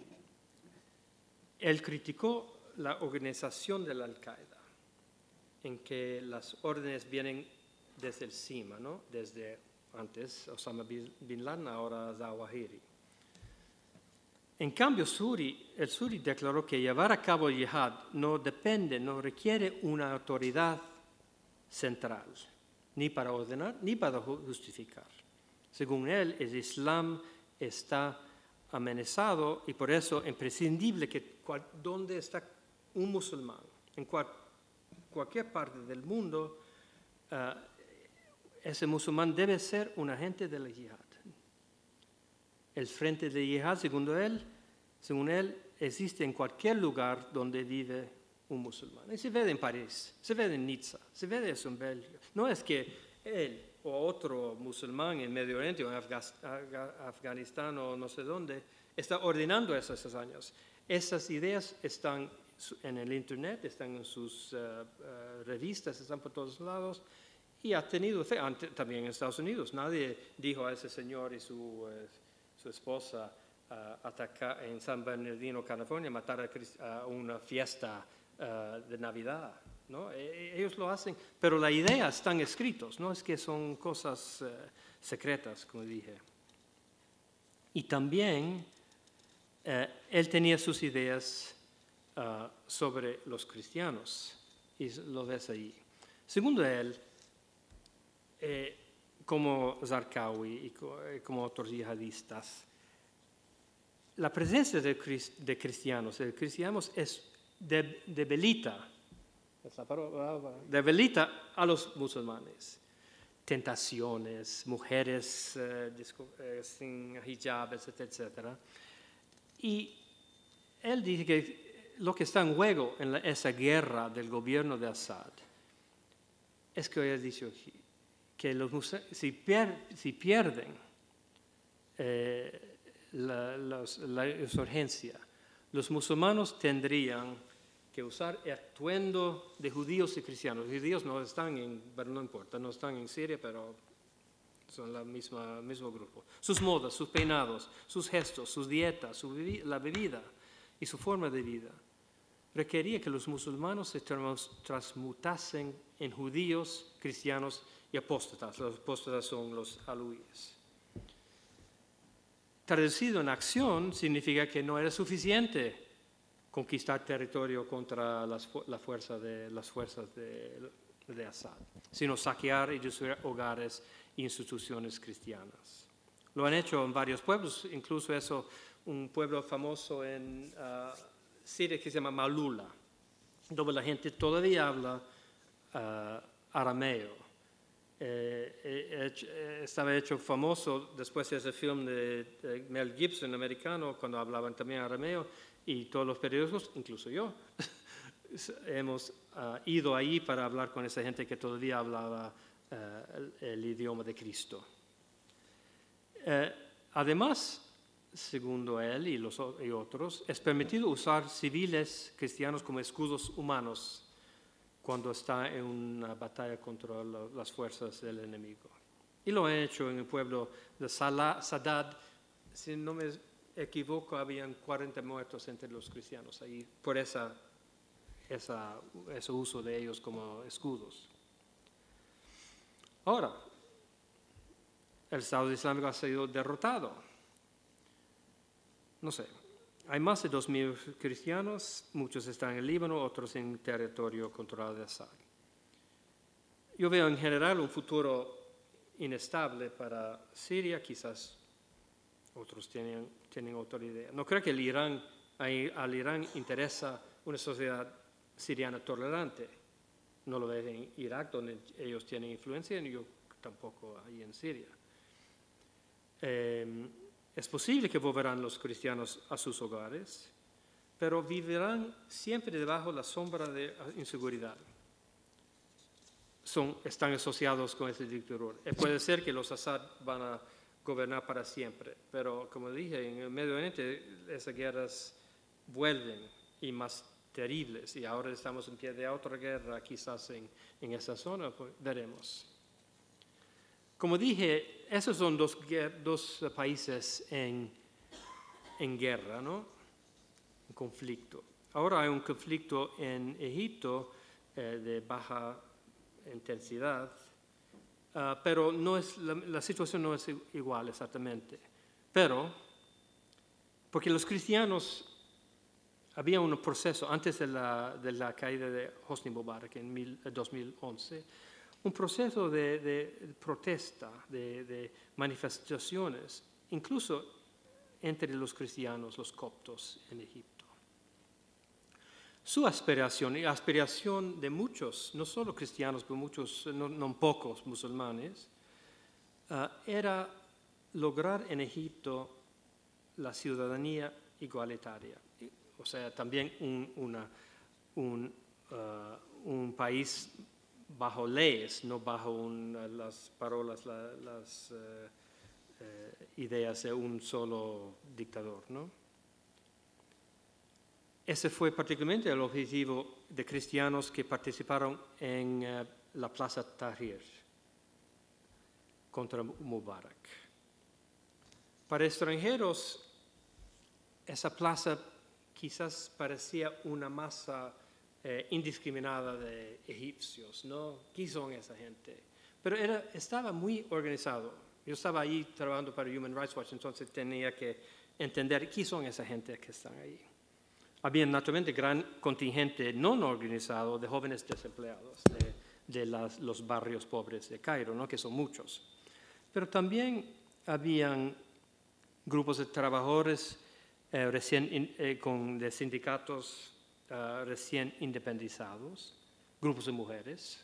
B: él criticó la organización de la Al-Qaeda, en que las órdenes vienen desde el cima, ¿no? desde antes Osama Bin Laden, ahora Zawahiri. En cambio, Suri, el Suri declaró que llevar a cabo el yihad no depende, no requiere una autoridad central, ni para ordenar, ni para justificar. Según él, el Islam está amenazado y por eso imprescindible que donde está un musulmán, en cualquier parte del mundo, eh, ese musulmán debe ser un agente de la yihad. El frente de yihad, según él, según él, existe en cualquier lugar donde vive un musulmán. Y se ve en París, se ve en Niza, se ve eso en Bélgica. No es que él o otro musulmán en Medio Oriente o en Afganistán o no sé dónde, está ordenando esos años. Esas ideas están en el Internet, están en sus eh, eh, revistas, están por todos lados y ha tenido fe también en Estados Unidos. Nadie dijo a ese señor y su, eh, su esposa atacar en San Bernardino, California, matar a, una fiesta de Navidad. ¿No? E, e, ellos lo hacen, pero la idea están escritos, no es que son cosas eh, secretas, como dije. Y también eh, él tenía sus ideas ah, sobre los cristianos, y lo ves ahí. Segundo él, eh, como Zarqawi y como otros yihadistas, la presencia de, cristianos, de cristianos es debilita debilita a los musulmanes. Tentaciones, mujeres eh, eh, sin hijab, etcétera, Y él dice que lo que está en juego en esa guerra del gobierno de Assad es que hoy dicho que si, pierden eh, la, la insurgencia, los musulmanes tendrían que usar atuendo de judíos y cristianos. Los judíos no están en, pero no importa, no están en Siria, pero son el mismo grupo. Sus modas, sus peinados, sus gestos, sus dietas, su la bebida y su forma de vida. Requería que los musulmanes se transmutasen en judíos, cristianos y apóstatas. Los apóstatas son los aluyes. Traducido en acción significa que no era suficiente conquistar territorio contra las, la fuerza de, las fuerzas de, de Assad, sino saquear y destruir hogares e instituciones cristianas. Lo han hecho en varios pueblos, incluso eso, un pueblo famoso en uh, Siria que se llama Malula, donde la gente todavía habla uh, arameo. Eh, eh, eh, estaba hecho famoso después de ese film de, Mel Gibson americano, cuando hablaban también arameo, y todos los periódicos, incluso yo, hemos ah, ido ahí para hablar con esa gente que todavía hablaba ah, el, idioma de Cristo. Eh, además, según él y, los, y otros, es permitido usar civiles cristianos como escudos humanos cuando está en una batalla contra las fuerzas del enemigo. Y lo han hecho en el pueblo de Salah, Sadad. Si no me equivoco, habían 40 muertos entre los cristianos ahí por esa, esa, ese uso de ellos como escudos. Ahora, el Estado Islámico ha sido derrotado. No sé, hay más de 2.000 cristianos, muchos están en Líbano, otros en territorio controlado de Assad. Yo veo en general un futuro inestable para Siria, quizás otros tienen, otra idea. No creo que el Irán, al Irán interesa una sociedad siriana tolerante. No lo veo en Irak, donde ellos tienen influencia, y yo tampoco ahí en Siria. Eh, es posible que volverán los cristianos a sus hogares, pero vivirán siempre debajo de la sombra de inseguridad. Son, están asociados con ese dictador. Eh, puede ser que los Assad van a gobernar para siempre, pero como dije, en el Medio Oriente esas guerras vuelven y más terribles, y ahora estamos en pie de otra guerra quizás en, en esa zona, pues veremos. Como dije, esos son dos, dos países en, en guerra, ¿no? Un conflicto. Ahora hay un conflicto en Egipto eh, de baja intensidad, uh, pero no es, la, situación no es igual exactamente. Pero, porque los cristianos, había un proceso antes de la, de caída de Hosni Mubarak en mil, 2011, un proceso de, protesta, de, manifestaciones, incluso entre los cristianos, los coptos en Egipto. Su aspiración y aspiración de muchos, no solo cristianos, pero muchos, no, pocos musulmanes, ah, era lograr en Egipto la ciudadanía igualitaria, o sea, también un, una, un, ah, un país bajo leyes, no bajo las palabras, las eh, eh, ideas de un solo dictador. ¿no? Ese fue particularmente el objetivo de cristianos que participaron en eh, la Plaza Tahrir contra Mubarak. Para extranjeros, esa plaza quizás parecía una masa eh, indiscriminada de egipcios, ¿no? ¿Quién son esa gente? Pero estaba muy organizado. Yo estaba ahí trabajando para Human Rights Watch, entonces tenía que entender quién son esa gente que están ahí. Había naturalmente gran contingente no organizado de jóvenes desempleados de, de las, los barrios pobres de Cairo, ¿no? que son muchos. Pero también habían grupos de trabajadores eh, recién eh, con, de sindicatos Ah, recién independizados, grupos de mujeres,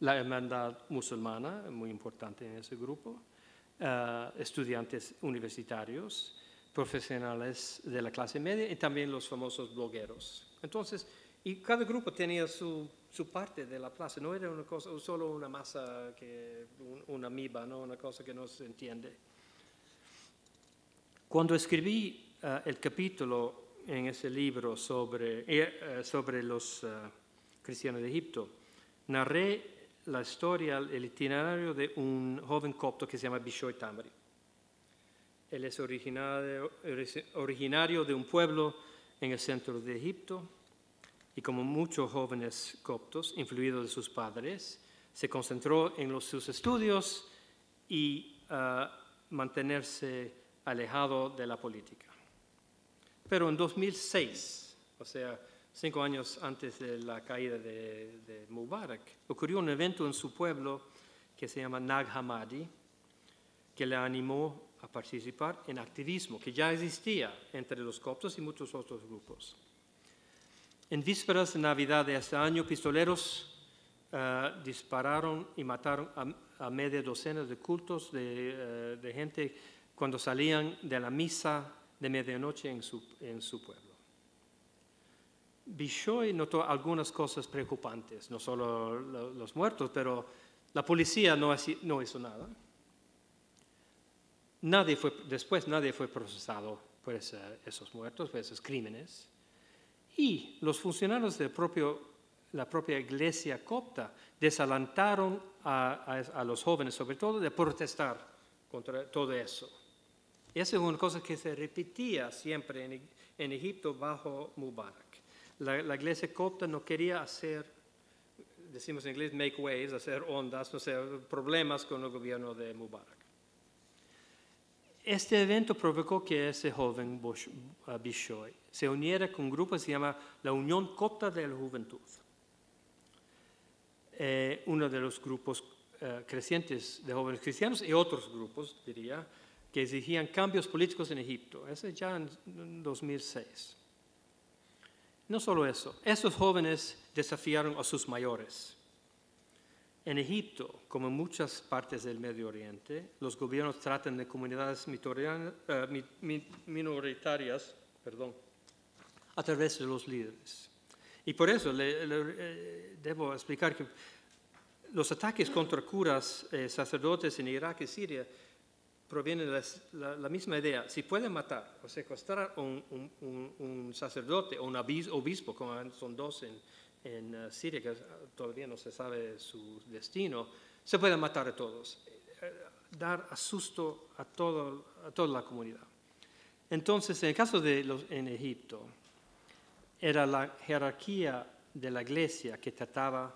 B: la hermandad musulmana, muy importante en ese grupo, ah, estudiantes universitarios, profesionales de la clase media y también los famosos blogueros. Entonces, y cada grupo tenía su, su parte de la plaza, no era una cosa, solo una masa, que, una amiba, ¿no? una cosa que no se entiende. Cuando escribí ah, el capítulo en ese libro sobre, eh, sobre los eh, cristianos de Egipto, narré la historia, el itinerario de un joven copto que se llama Bishoy Tamari. Él es originario, de un pueblo en el centro de Egipto y como muchos jóvenes coptos, influidos de sus padres, se concentró en los, sus estudios y uh, mantenerse alejado de la política. Pero en 2006, o sea, cinco años antes de la caída de, Mubarak, ocurrió un evento en su pueblo que se llama Nag Hammadi, que le animó a participar en activismo que ya existía entre los coptos y muchos otros grupos. En vísperas de Navidad de este año, pistoleros eh, dispararon y mataron a, media docena de cultos de, eh, de gente cuando salían de la misa de medianoche en su, en su pueblo. Bishoy notó algunas cosas preocupantes, no solo los muertos, pero la policía no hizo nada. Nadie fue, después nadie fue procesado por esos muertos, por esos crímenes. Y los funcionarios propio la propia iglesia copta desalantaron a, los jóvenes, sobre todo, de protestar contra todo eso. Esa es una cosa que se repetía siempre en, Egipto bajo Mubarak. La, la, iglesia copta no quería hacer, decimos en inglés, make waves, hacer ondas, no sé, problemas con el gobierno de Mubarak. Este evento provocó que ese joven uh, Bishoy se uniera con un grupo que se llama la Unión Copta de la Juventud. Eh, uno de los grupos eh, crecientes de jóvenes cristianos y otros grupos, diría, que exigían cambios políticos en Egipto. Ese ya en 2006. No solo eso, esos jóvenes desafiaron a sus mayores. En Egipto, como en muchas partes del Medio Oriente, los gobiernos tratan de comunidades eh, minoritarias perdón, a través de los líderes. Y por eso le, eh, debo explicar que los ataques contra curas, eh, sacerdotes en Irak y Siria provienen de la, misma idea. Si pueden matar o secuestrar a un, sacerdote o un obispo, como son dos en, en eh, Siria, que todavía no se sabe su destino, se pueden matar a todos, dar asusto a, todo, a toda la comunidad. Entonces, en el caso de los en Egipto, era la jerarquía de la iglesia que trataba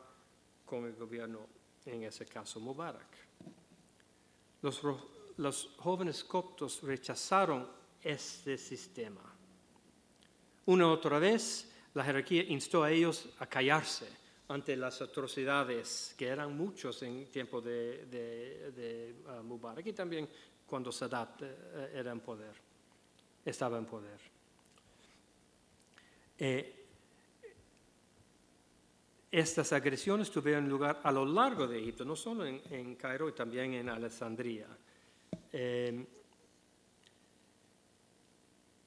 B: con el gobierno, en ese caso Mubarak. Los, los jóvenes coptos rechazaron este sistema. Una otra vez, la jerarquía instó a ellos a callarse ante las atrocidades, que eran muchos en tiempo de, uh, Mubarak y también cuando Sadat uh, era en poder, estaba en poder. Eh, estas agresiones tuvieron lugar a lo largo de Egipto, no solo en, Cairo y también en Alejandría. Eh,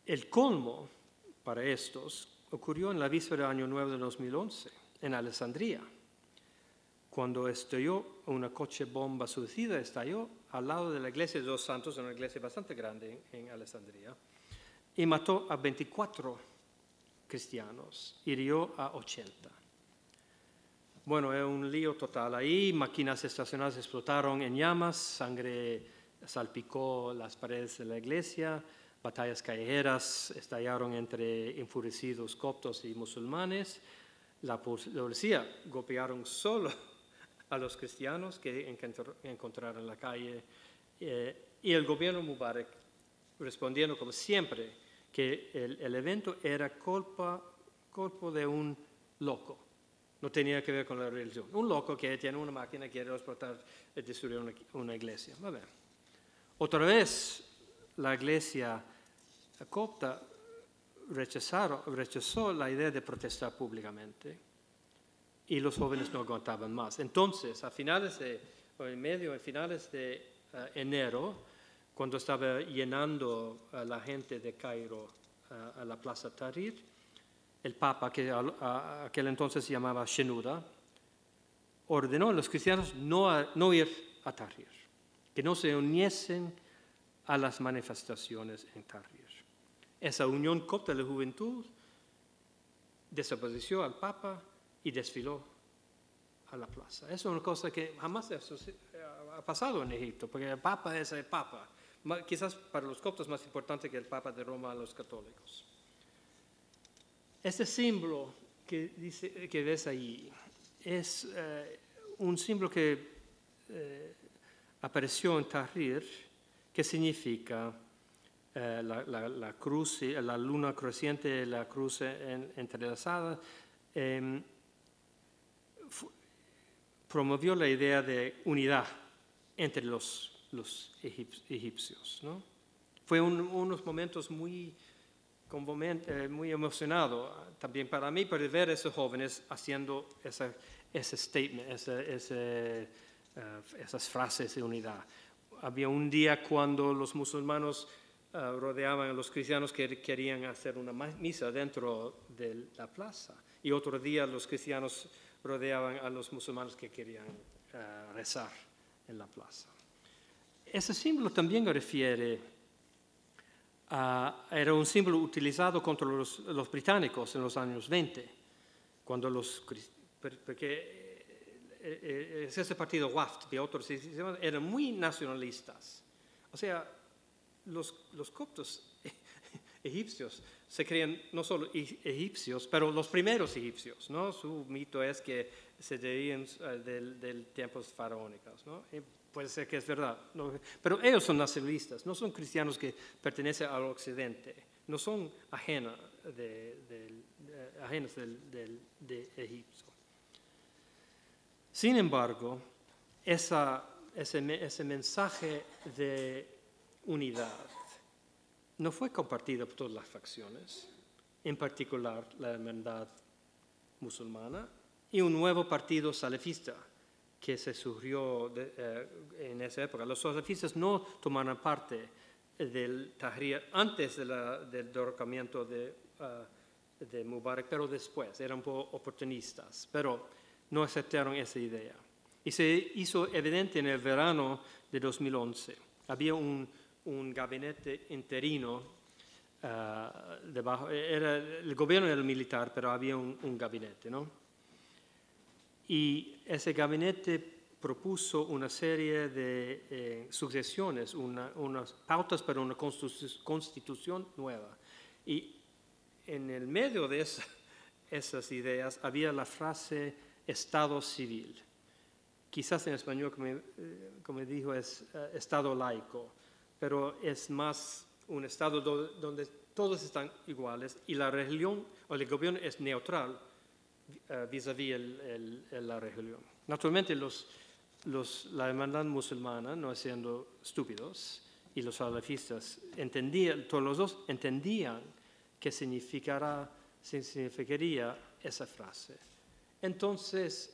B: el colmo para estos ocurrió en la víspera de Año Nuevo de 2011, en Alejandría, cuando estalló una coche bomba suicida, estalló al lado de la iglesia de los santos, una iglesia bastante grande en Alejandría, y mató a 24 cristianos, hirió a 80. Bueno, es un lío total ahí, máquinas estacionales explotaron en llamas, sangre salpicó las paredes de la iglesia, batallas callejeras estallaron entre enfurecidos coptos y musulmanes, la policía golpearon solo a los cristianos que encontraron en la calle eh, y el gobierno Mubarak respondiendo como siempre que el, evento era culpa, culpa de un loco. No tenía que ver con la religión. Un loco que tiene una máquina quiere explotar y destruir una, iglesia. Otra vez, la iglesia copta rechazó la idea de protestar públicamente y los jóvenes no aguantaban más. Entonces, a finales de, en medio, a finales de eh, enero, cuando estaba llenando la gente de Cairo a, la plaza Tahrir, el Papa, que a, aquel entonces se llamaba Shenuda, ordenó a los cristianos no, no ir a Tahrir, que no se uniesen a las manifestaciones en Tahrir. Esa unión copta de la juventud desapareció al Papa y desfiló a la plaza. Eso es una cosa que jamás ha pasado en Egipto, porque el Papa es el Papa quizás para los coptos más importante que el Papa de Roma a los católicos. Este símbolo que, dice, que ves ahí es eh, un símbolo que eh, apareció en Tahrir, que significa eh, la, cruz, la luna creciente, la cruz entrelazada. Em, promovió la idea de unidad entre los los egipcios. ¿no? Fue unos momentos muy, eh, muy emocionados también para mí, para ver a esos jóvenes haciendo esa, ese statement, eh, esas frases de unidad. Había un día cuando los musulmanes eh, rodeaban a los cristianos que querían hacer una misa dentro de la plaza y otro día los cristianos rodeaban a los musulmanes que querían rezar en la plaza. Ese símbolo también refiere a, era un símbolo utilizado contra los, británicos en los años 20, cuando los porque es ese partido WAFT y otros eran muy nacionalistas. O sea, los, los coptos egipcios se creían no solo egipcios, pero los primeros egipcios, ¿no? Su mito es que se debían del, del tiempos faraónicos, ¿no? puede ser que es verdad, pero ellos son nacionalistas, no son cristianos que pertenecen al occidente, no son ajenos de, ajenos de Egipto. Sin embargo, ese, ese mensaje de unidad no fue compartido por todas las facciones, en particular la hermandad musulmana y un nuevo partido salafista que se surgió eh, en esa época. Los salafistas no tomaron parte del Tahrir antes del derrocamiento de, ah, de Mubarak, pero después, eran un poco oportunistas, pero no aceptaron esa idea. Y se hizo evidente en el verano de 2011. Había un, un gabinete interino ah, debajo, era, el gobierno era militar, pero había un, gabinete, ¿no? Y ese gabinete propuso una serie de eh, sucesiones, unas pautas para una constitución nueva. Y en el medio de esas ideas había la frase Estado civil. Quizás en español, como, eh, dijo, es eh, Estado laico, pero es más un Estado donde todos están iguales y la religión o el gobierno es neutral eh, vis-à-vis la religión. Naturalmente, los, los, la hermandad musulmana, no siendo estúpidos, y los salafistas entendían, todos los dos entendían qué significará, significaría esa frase. Entonces,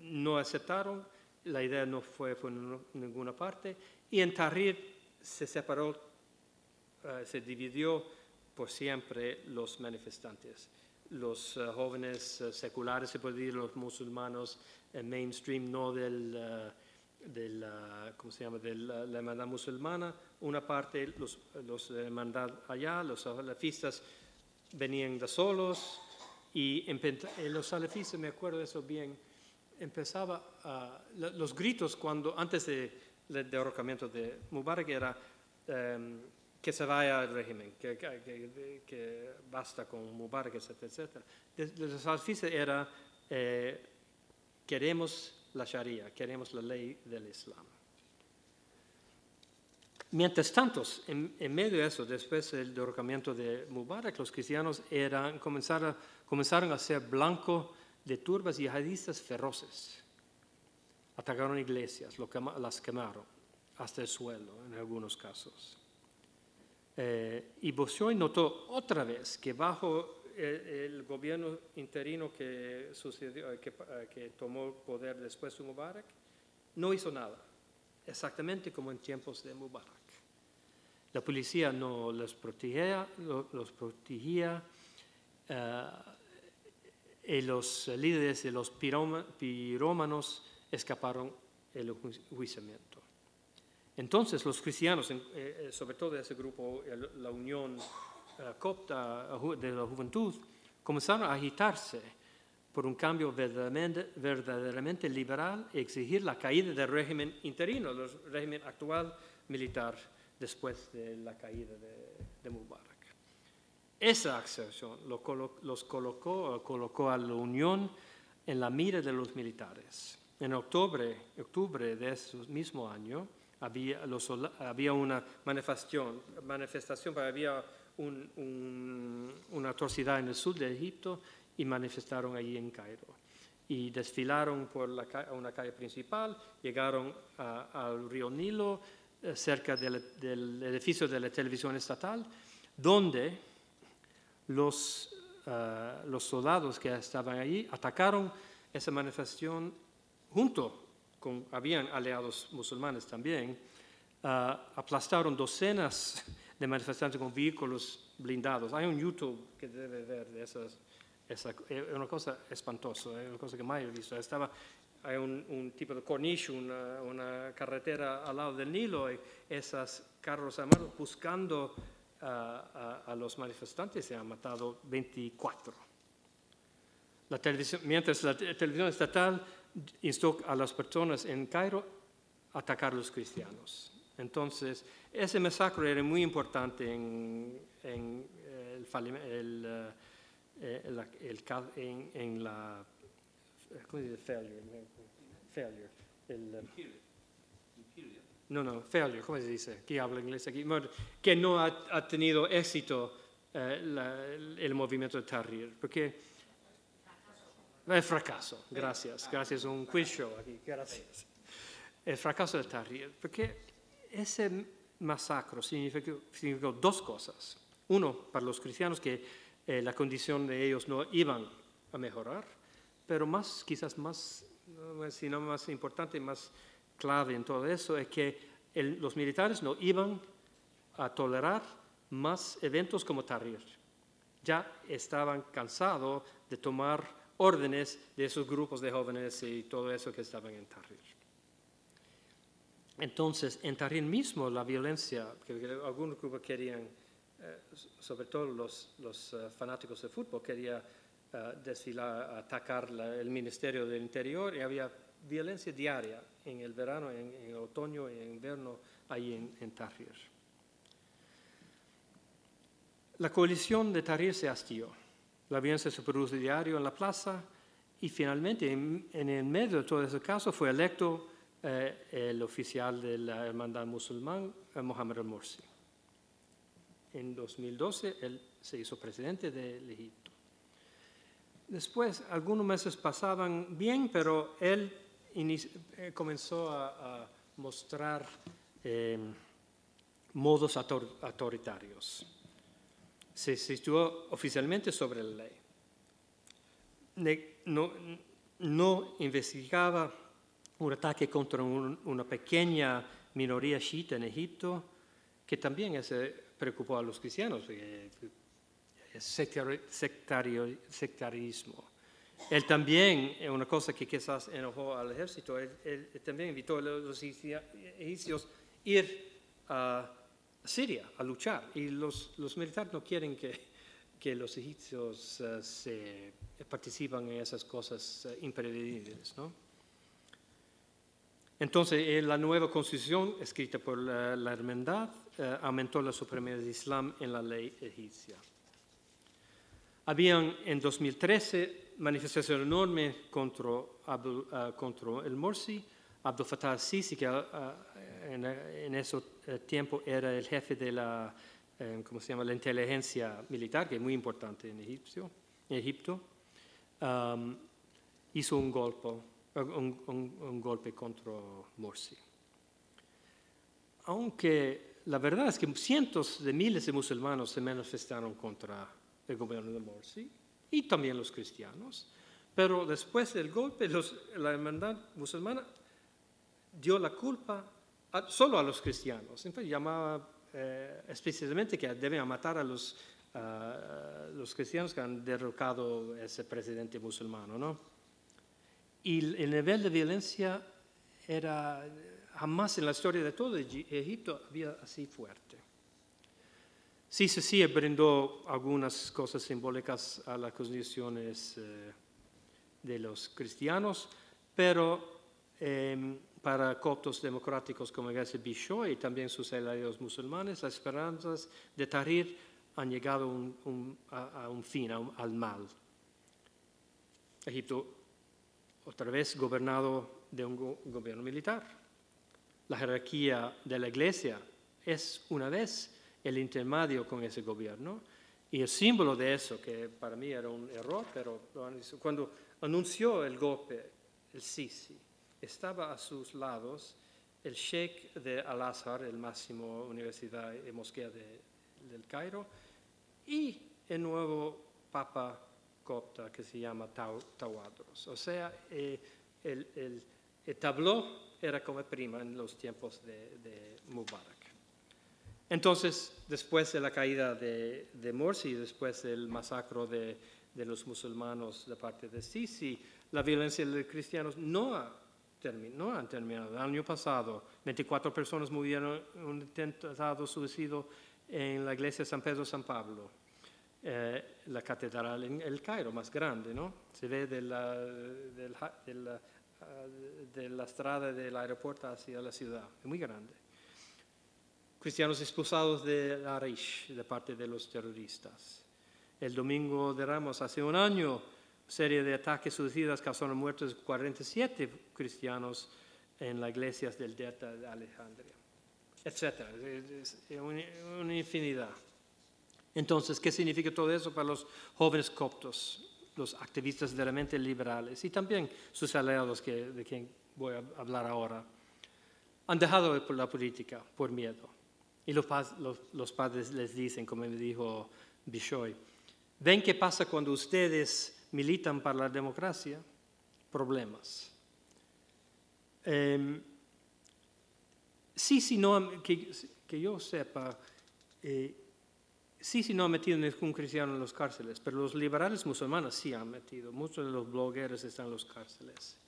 B: no aceptaron, la idea no fue por ninguna parte, y en Tahrir se separó, eh, se dividió por siempre los manifestantes. Los eh, jóvenes eh, seculares, se puede decir, los musulmanes el mainstream, no del, uh, del ¿cómo se llama?, de la, hermandad musulmana. Una parte, los, los hermandad allá, los salafistas venían de solos y los salafistas, me acuerdo eso bien, empezaba los gritos cuando, antes del derrocamiento de Mubarak era... Um, que se vaya al régimen, que, basta con Mubarak, etc. etcétera. Los salafistas era, eh, queremos la Sharia, queremos la ley del Islam. Mientras tanto, en, medio de eso, después del derrocamiento de Mubarak, los cristianos eran, comenzaron, comenzaron a ser blanco de turbas yihadistas feroces. Atacaron iglesias, las quemaron hasta el suelo en algunos casos. Eh, y Bolshoi notó otra vez que bajo el, gobierno interino que, sucedió, eh, eh, que, tomó poder después de Mubarak, no hizo nada, exactamente como en tiempos de Mubarak. La policía no los protegía y los líderes de los pirómanos escaparon el enjuiciamiento. Entonces los cristianos, eh, eh, sobre todo ese grupo, la Unión eh, Copta de la Juventud, comenzaron a agitarse por un cambio verdaderamente, liberal y exigir la caída del régimen interino, el régimen actual militar después de la caída de, Mubarak. Esa acción los colocó, colocó a la Unión en la mira de los militares. En octubre, octubre de ese mismo año, había, una manifestación, manifestación había una atrocidad en el sur de Egipto y manifestaron allí en Cairo. Y desfilaron por una calle principal, llegaron al río Nilo, eh, cerca del, edificio de la televisión estatal, donde los, eh, los soldados que estaban allí atacaron esa manifestación junto habían aliados musulmanes también, ah, aplastaron docenas de manifestantes con vehículos blindados. Hay un YouTube que debe ver de esas, esa, es una cosa espantosa, es una cosa que más he visto. Estaba, hay un, tipo de corniche, una, carretera al lado del Nilo, y esos carros armados buscando a, a, los manifestantes se han matado 24. La televisión, mientras la te- televisión estatal instó a las personas en Cairo a atacar a los cristianos. Entonces, ese masacre era muy importante en, en, eh, el, el, eh, eh, el en, en la ¿cómo se dice? Failure. Failure. No, no, failure, ¿cómo se dice? ¿Qué habla inglés aquí? Que no ha, ha tenido éxito eh, la- el, movimiento de Tahrir, porque el fracaso, gracias, gracias, un quiz show aquí, gracias. El fracaso de Tahrir, porque ese masacre significó, significó dos cosas. Uno, para los cristianos, que eh, la condición de ellos no iban a mejorar, pero más, quizás más, si no más importante, más clave en todo eso, es que el- los militares no iban a tolerar más eventos como Tahrir. Ya estaban cansados de tomar órdenes de esos grupos de jóvenes y todo eso que estaban en Tahrir. Entonces, en Tahrir mismo, la violencia, que algunos grupos querían, eh, sobre todo los, los, eh, fanáticos de fútbol, querían eh, desfilar, atacar la- el Ministerio del Interior y había violencia diaria en el verano, en, otoño y en invierno, ahí en, Tahrir. La coalición de Tahrir se hastió. La violencia se produce diario en la plaza y finalmente, en, el medio de todo ese caso, fue electo eh, el oficial de la hermandad musulmán, eh, Mohammed al-Morsi. En 2012, él se hizo presidente del Egipto. Después, algunos meses pasaban bien, pero él comenzó a, mostrar eh, modos autor- autoritarios. Se situó oficialmente sobre la ley. No, investigaba un ataque contra un- una pequeña minoría chiita en Egipto, que también ese preocupó a los cristianos, eh, sectarismo. Él también, eh, una cosa que quizás enojó al ejército, él, él también invitó a los egipcios a ir a Siria a luchar. Y los, los militares no quieren que, que los egipcios eh, se participan en esas cosas imprevisibles, ¿no? Entonces, eh, la nueva constitución, escrita por la, la hermandad, aumentó la supremacía del Islam en la ley egipcia. Habían en 2013 manifestaciones enormes contra, ah, contra el Morsi. Abdel Fattah al-Sisi, que ah, en, en ese tiempo era el jefe de la, eh, ¿cómo se llama? la inteligencia militar, que es muy importante en, Egipto, hizo un golpe, un, un- un golpe contra Morsi. Aunque la verdad es que cientos de miles de musulmanes se manifestaron contra el gobierno de Morsi y también los cristianos, pero después del golpe la hermandad musulmana dio la culpa solo a los cristianos. Entonces llamaba eh, especialmente que deben matar a los, los cristianos que han derrocado ese presidente musulmano, ¿no? Y el el nivel de violencia era jamás en la historia de todo Egi- Egipto había así fuerte. Sí, sí, sí, brindó algunas cosas simbólicas a las condiciones eh, de los cristianos, pero eh, para coptos democráticos como Iglesia Bishoy y también sus aliados musulmanes, las esperanzas de Tahrir han llegado a, un fin, al mal. Egipto otra vez gobernado de un go- gobierno militar. La jerarquía de la iglesia es una vez el intermedio con ese gobierno y el símbolo de eso, que para mí era un error, pero cuando anunció el golpe, el Sisi, estaba a sus lados el sheikh de Al-Azhar, el máximo universidad y mosquea de- del Cairo, y el nuevo papa copta que se llama Tawadros. O sea, eh, el, el, tabló era como prima en los tiempos de Mubarak. Entonces, después de la caída de, de Morsi, después del masacre de, de los musulmanos de parte de Sisi, la violencia de los cristianos no ha terminado. El año pasado, 24 personas murieron en un intentado suicidio en la iglesia de San Pedro San Pablo. eh, la catedral en el Cairo, más grande, ¿no? Se ve de la, de la, ah, de la estrada del aeropuerto hacia la ciudad, es muy grande. Cristianos expulsados de Arish de parte de los terroristas. El domingo de Ramos, hace un año, serie de ataques suicidas causaron muertos 47 cristianos en las iglesias del Delta de Alejandría, etc. Es- es una, una infinidad. Entonces, ¿qué significa todo eso para los jóvenes coptos, los activistas de la mente liberales y también sus aliados que, de quien voy a hablar ahora? Han dejado la política por miedo. Y los, los- los padres les dicen, como me dijo Bishoy, ¿ven qué pasa cuando ustedes militan para la democracia? Problemas. Em, sí, sí, no, que, que yo sepa, eh, sí, sí, no han metido ningún cristiano en las cárceles, pero los liberales musulmanes sí han metido. Muchos de los blogueros están en las cárceles.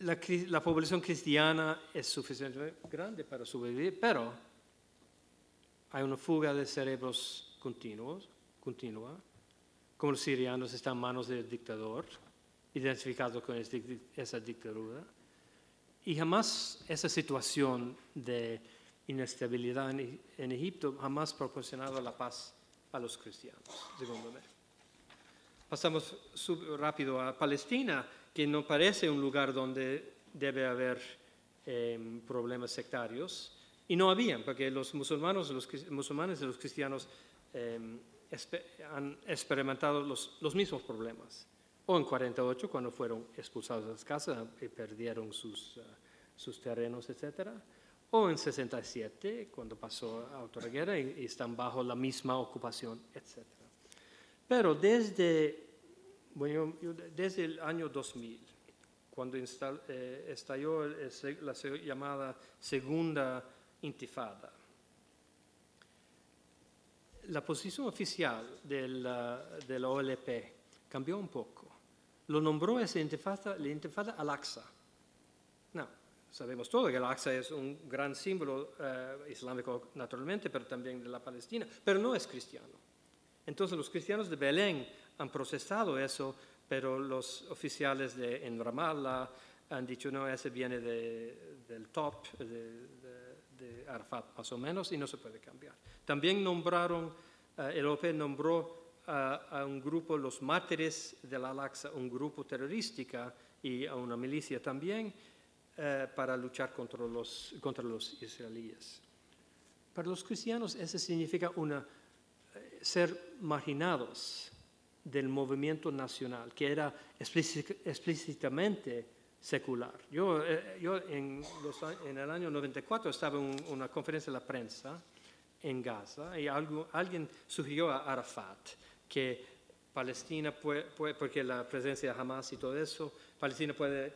B: La, la población cristiana es suficientemente grande para sobrevivir, pero hay una fuga de cerebros continuos, continua, como los sirianos están en manos del dictador, identificados con esa dictadura. Y jamás esa situación de inestabilidad en, Egipto jamás proporcionado la paz a los cristianos, según me. Pasamos rápido a Palestina, que no parece un lugar donde debe haber em, problemas sectarios. Y no habían, porque los musulmanes, los musulmanes y los cristianos espe- han experimentado los, los mismos problemas. O en 48, cuando fueron expulsados de las casas y perdieron sus, ah, sus terrenos, etc. O en 67, cuando pasó a otra guerra y, y están bajo la misma ocupación, etc. Pero desde, bueno, desde el año 2000, cuando eh, estalló el- la llamada Segunda Intifada, la posición oficial de la, de OLP cambió un poco. Lo nombró esa intifada, la intifada al-Aqsa. No, sabemos todo que el Aqsa es un gran símbolo eh, islámico naturalmente, pero también de la Palestina, pero no es cristiano. Entonces los cristianos de Belén han procesado eso, pero los oficiales de, en Ramallah han dicho, no, ese viene de- del top de, de- de Arafat, más o menos, y no se puede cambiar. También nombraron, eh, el OP nombró a, a un grupo, los mártires del Al-Aqsa, un grupo terrorística y a una milicia también, eh, para luchar contra los, contra los israelíes. Para los cristianos eso significa una, eh, ser marginados del movimiento nacional, que era explíci- explícitamente secular. Yo, eh, yo en, el año 94 estaba en una conferencia de la prensa en Gaza y alguien sugirió a Arafat que Palestina puede, porque la presencia de Hamas y todo eso, Palestina puede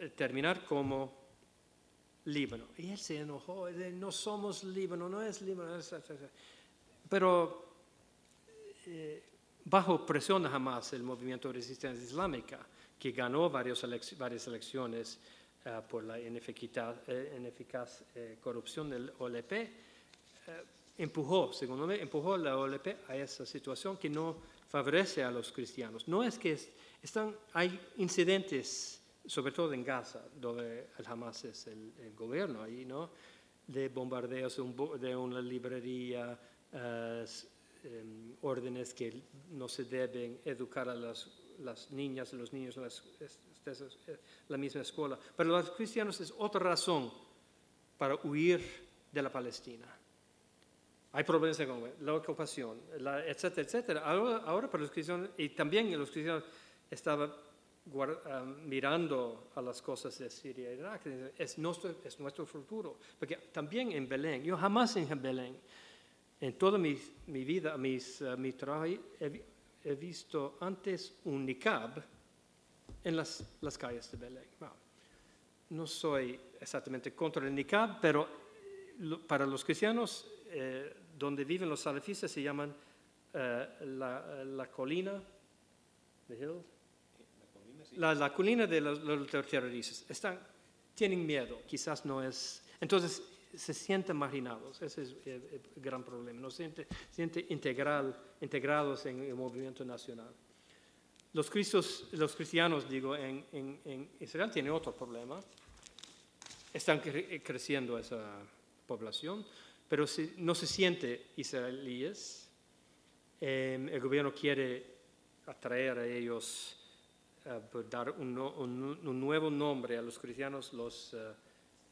B: eh, terminar como Líbano. Y él se enojó, no somos Líbano, no es Líbano. es- es- es". Pero eh, bajo presión de Hamas, el movimiento de resistencia islámica, que ganó varias elecciones eh, por la ineficaz, eh, ineficaz eh, corrupción del OLP, eh, empujó, según me, empujó la OLP a esa situación que no favorece a los cristianos. No es que es- están, hay incidentes, sobre todo en Gaza, donde el Hamas es el, gobierno ahí, ¿no? De bombardeos de, una librería, em, órdenes que no se deben educar a las, las niñas y los niños las- es- es- es- es- la misma escuela. Pero los cristianos es otra razón para huir de la Palestina. Hay problemas con la ocupación, la- etcétera, etcétera. Ahora, ahora para los cristianos, y también los cristianos estaban ah, mirando a las cosas de Siria e Irak, es nuestro, es nuestro futuro. Porque también en Belén, yo jamás en Belén, en toda mi, mi vida, mis, ah, mi trabajo, he, he visto antes un niqab en las, las calles de Belén. No soy exactamente contra el niqab, pero lo- para los cristianos, eh, donde viven los salafistas, se llaman eh, la, la colina, the hill, la, la colina de los, los terroristas. Están, tienen miedo, quizás no es. Entonces, se sienten marginados, ese es el, gran problema, no se sienten siente integral, integrados en el movimiento nacional. Los, los cristianos, digo, en, Israel tienen otro problema, están creciendo esa población, pero si, no se siente israelíes, em, el gobierno quiere atraer a ellos, uh, dar un, nuevo nombre a los cristianos, los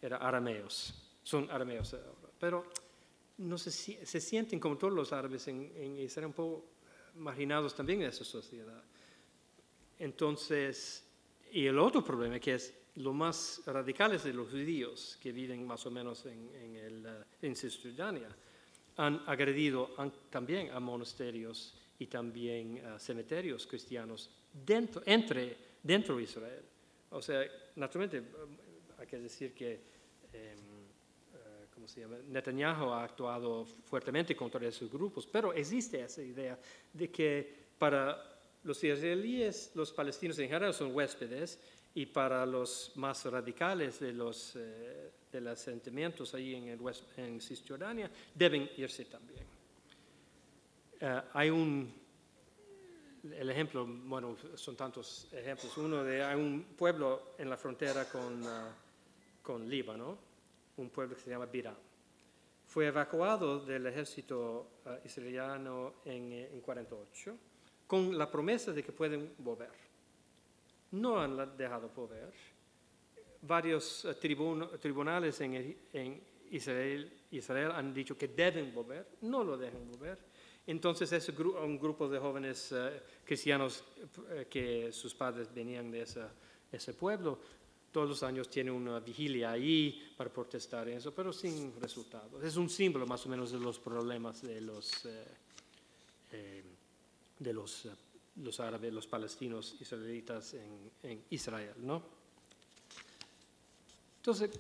B: era arameos, son arameos pero no se, se sienten como todos los árabes en, en Israel un poco marginados también en esa sociedad. Entonces, y el otro problema que es lo más radicales de los judíos que viven más o menos en, en, el, eh, en Cisjordania han agredido también a monasterios y también a cementerios cristianos dentro, entre, dentro de Israel. O sea, naturalmente hay que decir que eh, ¿cómo se llama? Netanyahu ha actuado fuertemente contra esos grupos, pero existe esa idea de que para los israelíes, los palestinos en general son huéspedes y para los más radicales de los, eh, de los asentamientos ahí en, el en Cisjordania deben irse también. Eh, hay un, el ejemplo, bueno, son tantos ejemplos. Uno de, hay un pueblo en la frontera con, uh, con Líbano, un pueblo que se llama Biram. Fue evacuado del ejército uh, israeliano en, en 48 con la promesa de que pueden volver no han dejado poder. Varios eh, tribunales en, Israel, Israel, han dicho que deben volver, no lo dejan volver. Entonces es un grupo de jóvenes eh, cristianos eh, que sus padres venían de ese pueblo. Todos los años tienen una vigilia ahí para protestar eso, pero sin resultados. Es un símbolo más o menos de los problemas de los, de los los árabes, los palestinos israelitas en, en Israel, ¿no? Entonces,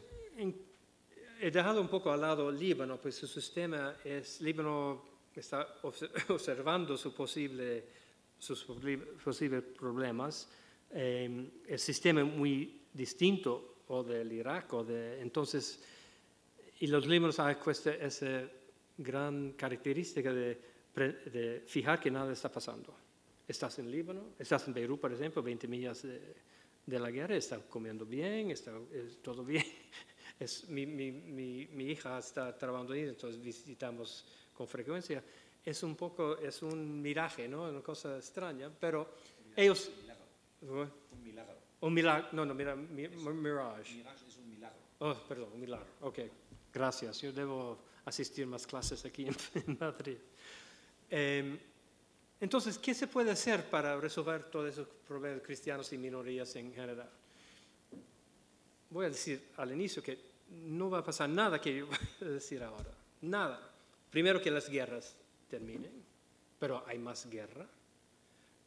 B: he dejado un poco al lado Líbano, pues su sistema es, Líbano está observando su posible, sus posibles problemas. Eh, el sistema es muy distinto o del Irak o de, entonces, y los líbanos hay esa gran característica de, de fijar que nada está pasando Estás en Líbano, estás en Beirut, por ejemplo, 20 millas de, la guerra, está comiendo bien, está todo bien. Es, mi, mi, mi, hija está trabajando ahí, entonces visitamos con frecuencia. Es un poco, es un miraje, ¿no? Una cosa extraña, pero ellos...
A: Un milagro.
B: Un milagro, no, no, mira, mirage.
A: Mirage es un milagro.
B: Oh, perdón, un milagro, ok. Gracias, yo debo asistir más clases aquí en, Madrid. Eh, entonces, ¿qué se puede hacer para resolver todos esos problemas cristianos y minorías en general? Voy a decir al inicio que no va a pasar nada que yo voy a decir ahora. Nada. Primero que las guerras terminen, pero hay más guerra.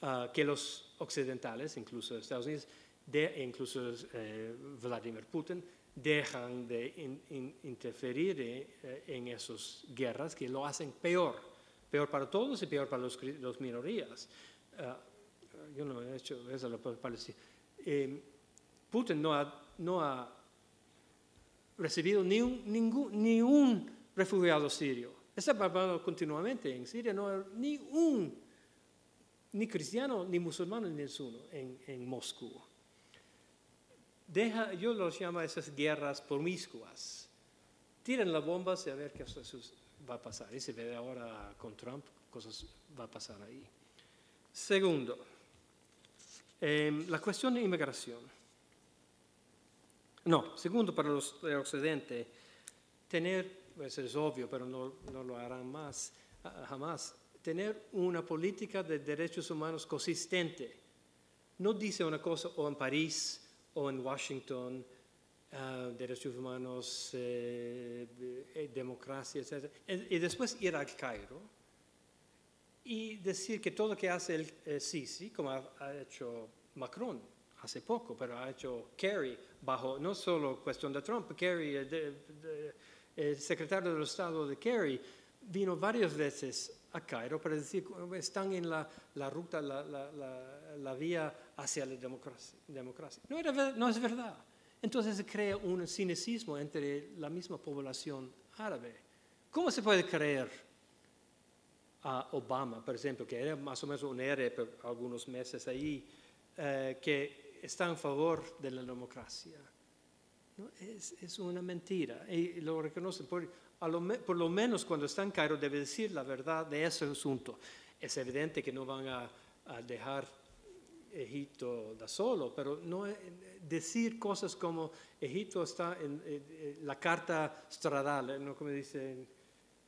B: Ah, que los occidentales, incluso Estados Unidos, de, incluso eh, Vladimir Putin, dejan de interferir eh, en esas guerras que lo hacen peor peor para todos y peor para los, los minorías. Ah, yo no he hecho eso para eh, Putin no ha, no ha recibido ni un, ningún, refugiado sirio. Está hablando continuamente en Siria, no hay ni un, ni cristiano, ni musulmán, ni uno en, en Moscú. Deja, yo los llamo esas guerras promiscuas. Tiren las bombas y a ver qué va a pasar. Y se ve ahora con Trump, cosas va a pasar ahí. Segundo, em, la cuestión de inmigración. No, segundo, para los de Occidente, tener, pues es obvio, pero no, no lo harán más, jamás, tener una política de derechos humanos consistente. No dice una cosa o en París o en Washington, uh, derechos humanos, eh, eh, democracia, etc. Y después ir al Cairo y decir que todo lo que hace el Sisi, como ha, hecho Macron hace poco, pero ha hecho Kerry bajo no solo cuestión de Trump, Kerry, el secretario del Estado de Kerry, vino varias veces a Cairo para decir están en la, la ruta, la, la, la, vía hacia la democracia. democracia. No, era, no es verdad. entonces se crea un cinismo entre la misma población árabe. ¿Cómo se puede creer a Obama, por ejemplo, que era más o menos un héroe por algunos meses ahí, eh, que está en favor de la democracia? Es, una mentira y lo reconocen. Por, lo, menos cuando está en Cairo debe decir la verdad de ese asunto. Es evidente que no van a, dejar Egipto da solo, pero no decir cosas como Egipto está en, la carta stradal, ¿no? como dicen,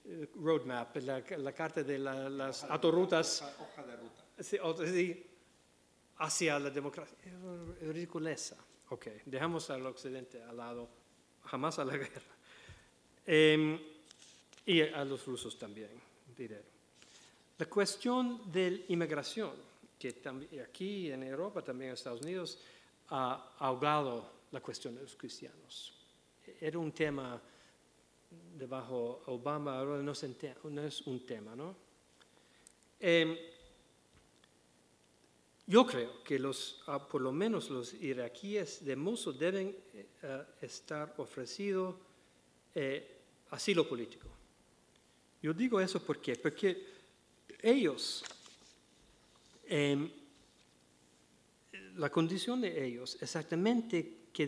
B: eh, roadmap, la, carta de las autorutas.
A: Hoja de ruta.
B: Sí, hacia la democracia. Es ridiculeza. Ok, dejamos al occidente al lado, jamás a la guerra. Em, y a los rusos también, diré. La cuestión de la inmigración, que aquí en Europa, también en Estados Unidos, ha ahogado la cuestión de los cristianos. Era un tema debajo Obama, ahora no, es un tema, ¿no? Em, yo creo que los, ah, por lo menos los iraquíes de Mosul deben eh, eh, estar ofrecidos eh, asilo político. Yo digo eso porque, porque ellos, em, la condición de ellos, exactamente, que,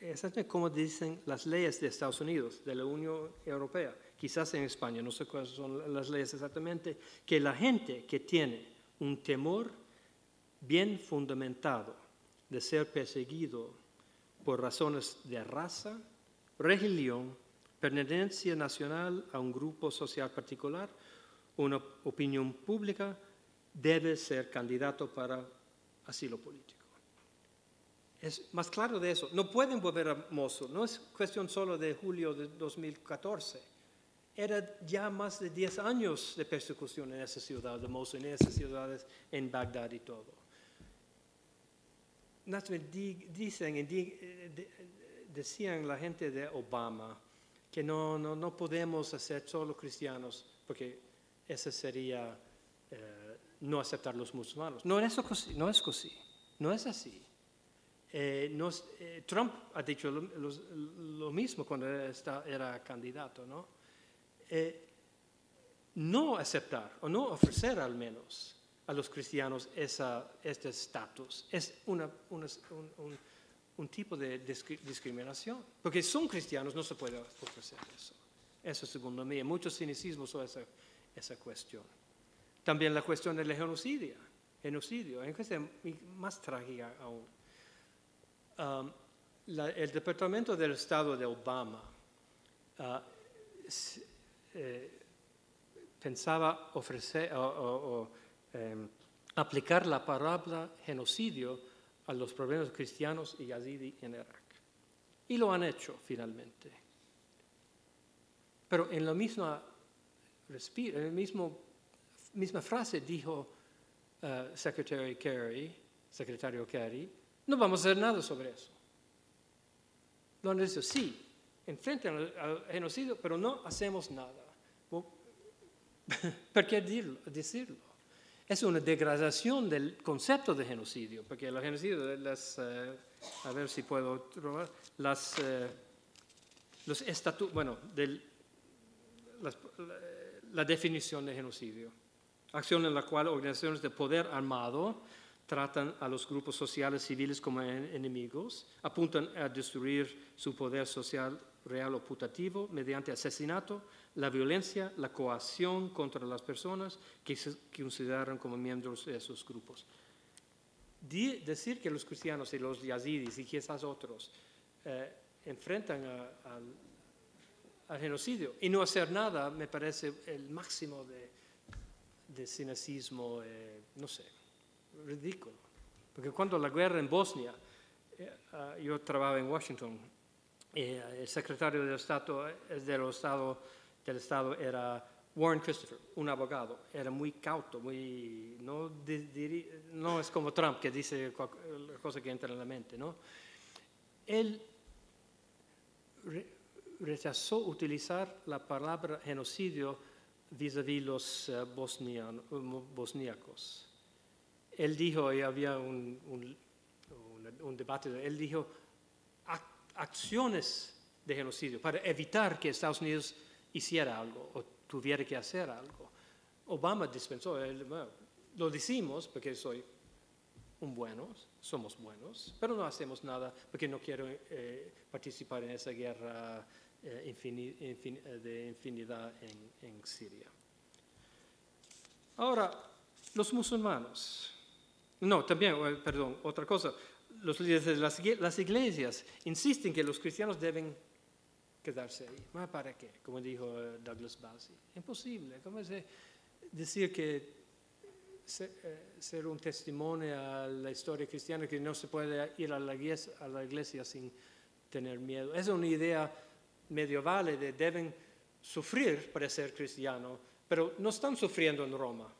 B: exactamente como dicen las leyes de Estados Unidos, de la Unión Europea, quizás en España, no sé cuáles son las leyes exactamente, que la gente que tiene un temor bien fundamentado de ser perseguido por razones de raza, religión, pertenencia nacional a un grupo social particular, una opinión pública, debe ser candidato para asilo político. Es más claro de eso. No pueden volver a Mosul. No es cuestión solo de julio de 2014. Era ya más de 10 años de persecución en esa ciudad de Mosul, en esas ciudades en Bagdad y todo dicen, eh, decían la gente de Obama que no, no, no podemos hacer solo cristianos porque eso sería eh, no aceptar los musulmanes. No, eso, no es así, no es así. Eh, Trump ha dicho lo, mismo cuando era candidato, ¿no? no aceptar o no ofrecer al menos a los cristianos esa, este estatus. Es una, un, un, tipo de discriminación, porque son cristianos, no se puede ofrecer eso. Eso segundo mí. Muchos cinicismos sobre esa, esa cuestión. También la cuestión del genocidio, genocidio, en cuestión más trágica aún. Um, el Departamento del Estado de Obama uh, eh, pensaba ofrecer o Em, aplicar la palabra genocidio a los problemas cristianos y yazidi en Irak. Y lo han hecho finalmente. Pero en la misma, en misma frase dijo uh, secretario Kerry, secretario Kerry, no vamos a hacer nada sobre eso. Lo han dicho, sí, enfrentan al, genocidio, pero no hacemos nada. ¿Por qué decirlo? Es una degradación del concepto de genocidio, porque el genocidio, las, eh, a ver si puedo trobar, las, eh, los estatutos, bueno, del, la, definición de genocidio, acción en la cual organizaciones de poder armado tratan a los grupos sociales civiles como enemigos, apuntan a destruir su poder social real o putativo mediante asesinato, la violencia, la coacción contra las personas que se consideran como miembros de esos grupos. decir que los cristianos y los yazidis y quizás otros eh, enfrentan al genocidio y no hacer nada me parece el máximo de, de cinismo, eh, no sé, ridículo. Porque cuando la guerra en Bosnia, eh, ah, yo trabajaba en Washington, el secretario del Estado, del Estado del Estado era Warren Christopher, un abogado. Era muy cauto, muy, no, no es como Trump que dice la cosa que entra en la mente. ¿no? Él rechazó utilizar la palabra genocidio vis-à-vis los uh, bosníacos. Él dijo, y había un, un, un, debate, él dijo acciones de genocidio para evitar que Estados Unidos hiciera algo o tuviera que hacer algo. Obama dispensó, lo decimos porque soy un bueno, somos buenos, pero no hacemos nada porque no quiero eh, participar en esa guerra eh, eh, de infinidad en, en Siria. Ahora, los musulmanes. No, también, perdón, otra cosa. Los líderes de las, iglesias insisten que los cristianos deben quedarse ahí. ¿Para qué? Como dijo Douglas Bassi. Imposible. ¿Cómo es decir que eh, ser un testimonio a la historia cristiana que no se puede ir a la iglesia, a la iglesia sin tener miedo. Es una idea medieval de deben sufrir para ser cristiano, pero no están sufriendo en Roma.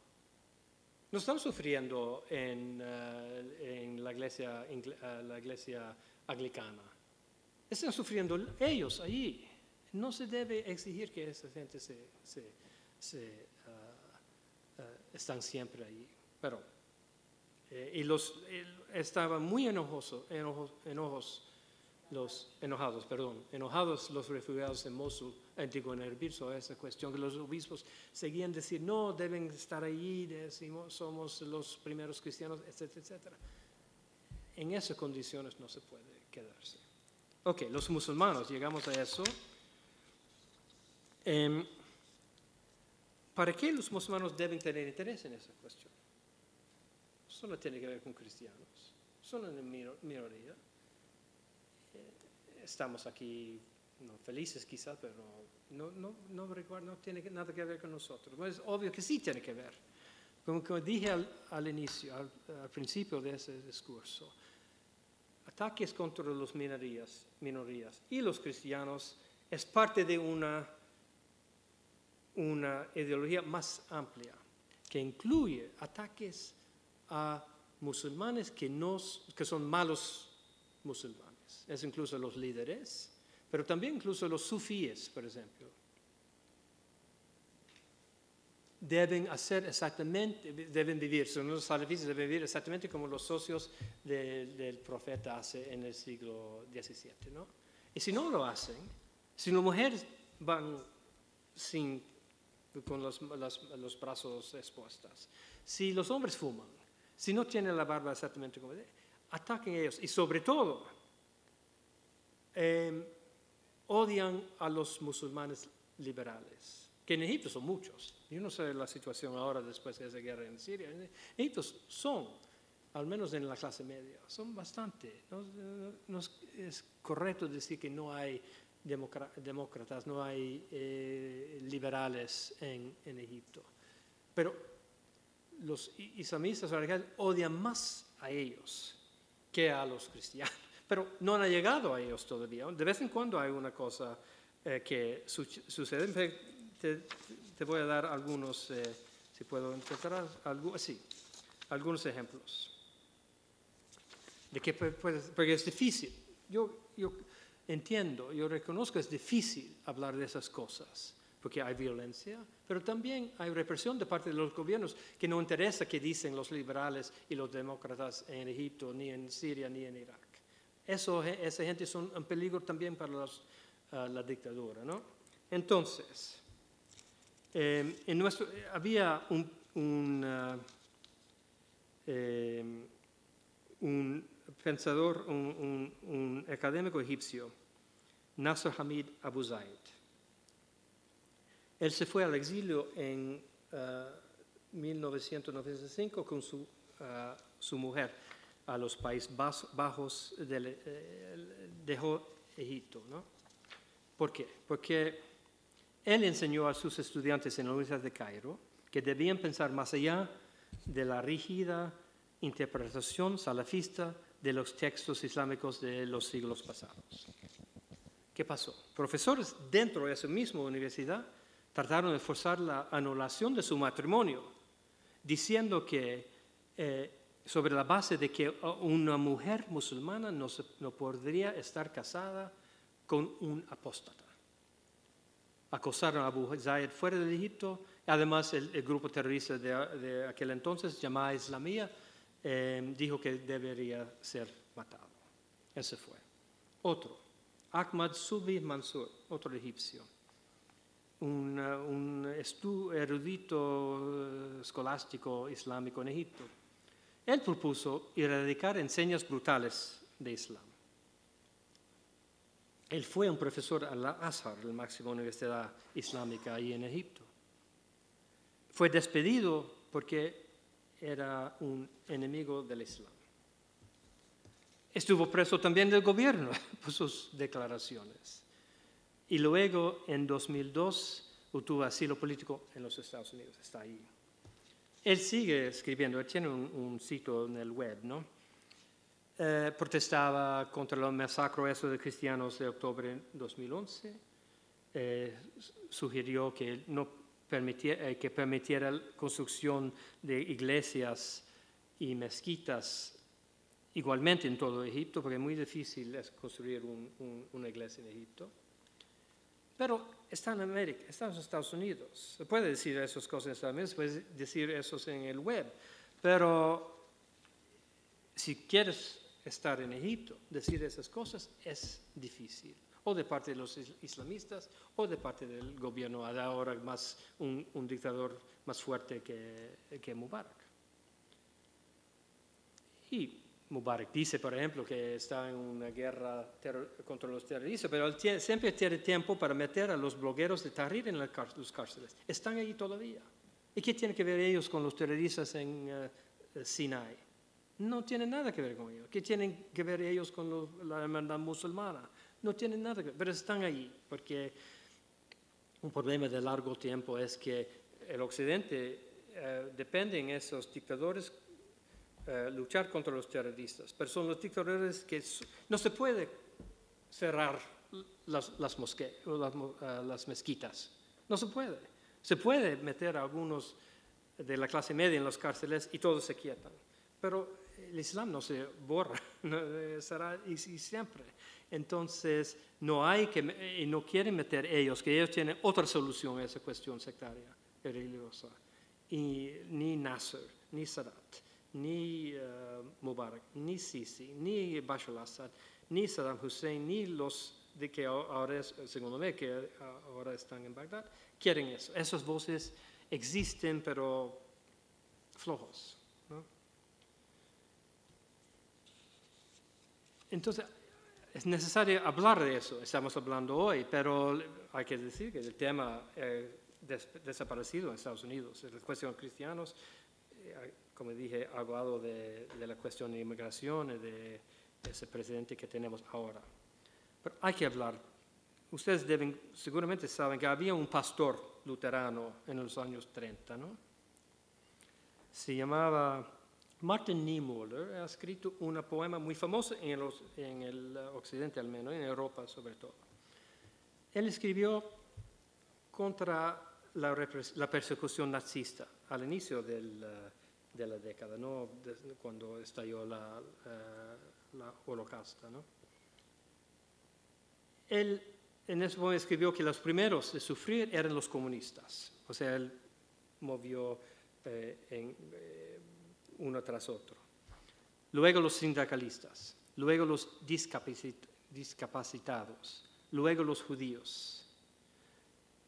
B: No están sufriendo en, eh, en la, iglesia, eh, la iglesia anglicana. Están sufriendo ellos allí. No se debe exigir que esa gente se, se, eh, están siempre ahí. Pero, eh, y los, estaban muy enojosos, enojos, los enojados, perdón, enojados los refugiados en Mosul, antiguo en Erbil, sobre esa cuestión, que los obispos seguían decir, no, deben estar allí, decimos, somos los primeros cristianos, etcétera, etcétera. En esas condiciones no se puede quedarse. Ok, los musulmanes, llegamos a eso. Eh, ¿Para qué los musulmanes deben tener interés en esa cuestión? Eso no tiene que ver con cristianos, son una minoría. Estamos aquí no felices quizás, pero no, no, no, no tiene nada que ver con nosotros. es obvio que sí tiene que ver. Como, dije al, inicio, al, principio de ese discurso, ataques contra las minorías, minorías y los cristianos es parte de una una ideología más amplia que incluye ataques a musulmanes que, que son malos musulmanes. Es incluso los líderes, pero también incluso los sufíes, por ejemplo. Deben hacer exactamente, deben vivir, son los salafíes deben vivir exactamente como los socios del profeta hace en el siglo XVII. ¿no? Y si no lo hacen, si las mujeres van sin con los, los, brazos expuestos. Si los hombres fuman, si no tienen la barba exactamente como ataquen a ellos. Y sobre todo, em, odian a los musulmanes liberales, que en Egipto son muchos. Yo no sé la situación ahora después de esa guerra en Siria. En Egipto son, al menos en la clase media, son bastante. no es correcto decir que no hay demócratas, no hay eh, liberales en, Egipto. Pero los islamistas odian más a ellos que a los cristianos. Pero no han llegado a ellos todavía. De vez en cuando hay una cosa eh, que sucede. Te, voy a dar algunos, eh, si puedo intentar, algo, algunos ejemplos. De que, porque es difícil. Yo, yo entiendo, yo reconozco que es difícil hablar de esas cosas, porque hay violencia, pero también hay represión de parte de los gobiernos que no interesa qué dicen los liberales y los demócratas en Egipto, ni en Siria, ni en Irak. Eso, esa gente es un, peligro también para ah, la dictadura. ¿no? Entonces, em, en nuestro, había un, un, ah, em, un pensador, un, académico egipcio, Nasser Hamid Abu Zaid. Él se fue al exilio en 1995 uh, con su, uh, su, mujer a los Países Bajos, eh, dejó Egipto. ¿no? ¿Por qué? Porque él enseñó a sus estudiantes en la Universidad de Cairo que debían pensar más allá de la rígida interpretación salafista de los textos islámicos de los siglos pasados. ¿Qué pasó? Profesores dentro de esa misma universidad trataron de forzar la anulación de su matrimonio, diciendo que eh, sobre la base de que una mujer musulmana no, no podría estar casada con un apóstata. Acosaron a Abu Zaid fuera de Egipto, además el, grupo terrorista de, de aquel entonces, llamada Islamía, Em, dijo que debería ser matado. Ese fue. Otro, Ahmad Subi Mansur, otro egipcio, un, uh, un erudito eh, escolástico islámico en Egipto. Él propuso erradicar enseñas brutales de Islam. Él fue un profesor al Azhar, la máxima universidad islámica ahí en Egipto. Fue despedido porque era un enemigo del Islam. Estuvo preso también del gobierno por sus declaraciones. Y luego, en 2002, obtuvo asilo político en los Estados Unidos. Está ahí. Él sigue escribiendo, él tiene un, un sitio en el web, ¿no? Eh, protestaba contra el masacre eso de cristianos de octubre de 2011. Eh, sugirió que no permitiera, eh, permitiera la construcción de iglesias y mezquitas igualmente en todo Egipto, porque es muy difícil construir un- un- una iglesia en Egipto. Pero está en América, está en Estados Unidos. Se puede decir esas cosas en Estados Unidos, se puede decir eso en el web. Pero si quieres estar en Egipto, decir esas cosas es difícil. O de parte de los is- islamistas o de parte del gobierno, ahora más un, un dictador más fuerte que, que Mubarak. Y Mubarak dice, por ejemplo, que está en una guerra contra los terroristas, pero siempre tiene tiempo para meter a los blogueros de Tahrir en la cár- los cárceles. Están ahí todavía. ¿Y qué tiene que ver ellos con los terroristas en eh, Sinai? No tienen nada que ver con ellos. ¿Qué tienen que ver ellos con la hermandad musulmana? No tienen nada que ver, pero están ahí, porque un problema de largo tiempo es que el Occidente eh, depende en esos dictadores eh, luchar contra los terroristas, pero son los dictadores que no se puede cerrar las, las, mosque- las, eh, las mezquitas, no se puede. Se puede meter a algunos de la clase media en los cárceles y todos se quietan, pero el Islam no se borra, no, eh, será y, y siempre. Entonces, no hay que, y no quieren meter ellos, que ellos tienen otra solución a esa cuestión sectaria y religiosa. Y ni Nasser, ni Sadat, ni eh, Mubarak, ni Sisi, ni Bashar al-Assad, ni Saddam Hussein, ni los de que ahora, es- según me, que eh, ahora están en Bagdad, quieren eso. Esas voces existen, pero flojos. Entonces, es necesario hablar de eso, estamos hablando hoy, pero hay que decir que el tema ha desaparecido en Estados Unidos. La cuestión de cristianos, eh, como dije, ha hablado de, de la cuestión de inmigración y de ese presidente que tenemos ahora. Pero hay que hablar. Ustedes deben, seguramente saben que había un pastor luterano en los años 30, ¿no? Se llamaba Martin Niemöller, ha escrito un poema muy famoso en, los- en el occidente al menos, en Europa sobre todo. Él escribió contra la, la persecución nazista al inicio del, eh, de la década, ¿no? Cuando estalló la, eh, la holocausto. ¿no? Él en ese momento escribió que los primeros de sufrir eran los comunistas, o sea, él movió eh, en, eh, uno tras otro. Luego los sindicalistas, luego los discapacit- discapacitados, luego los judíos.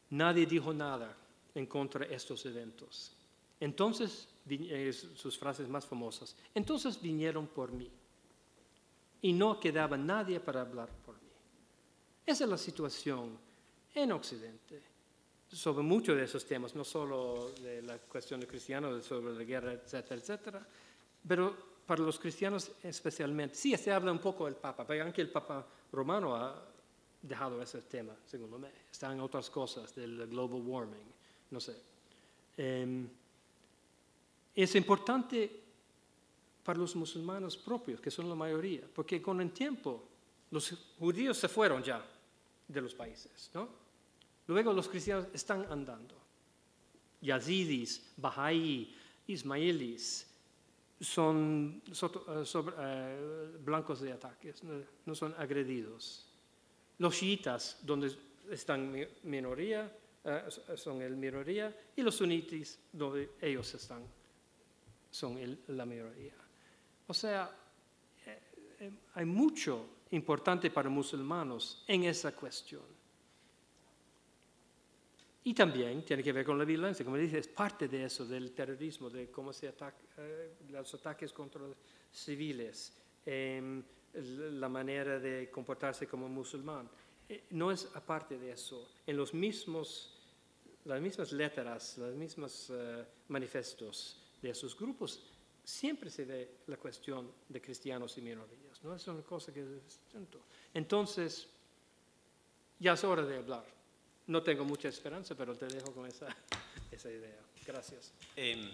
B: Nadie dijo nada en contra de estos eventos. Entonces, eh, sus frases más famosas, entonces vinieron por mí y no quedaba nadie para hablar por mí. Esa es la situación en Occidente sobre muchos de esos temas, no solo de la cuestión de cristianos, sobre la guerra, etcétera, etcétera, pero para los cristianos especialmente. Sí, se habla un poco del Papa, pero aunque el Papa romano ha dejado ese tema, según me, están otras cosas del global warming, no sé. Em, es importante para los musulmanes propios, que son la mayoría, porque con el tiempo los judíos se fueron ya de los países, ¿no? Luego los cristianos están andando. Yazidis, Bahá'í, Ismailis, son eh, eh, blancos de ataques, no, son agredidos. Los chiitas, donde están mi- minoría, eh, son el minoría, y los sunitis, donde ellos están, son el- la mayoría. O sea, eh, eh, hay mucho importante para musulmanes en esa cuestión. Y también tiene que ver con la violencia, como dice, es parte de eso, del terrorismo, de cómo se ataca, eh, los ataques contra civiles, em, la manera de comportarse como musulmán. Eh, no es aparte de eso. En los mismos, las mismas letras, los mismos manifestos de esos grupos, siempre se ve la cuestión de cristianos y minorías. No es una cosa que es Entonces, ya es hora de hablar. No tengo mucha esperanza, pero te dejo con esa, esa idea. Gracias.
A: Eh,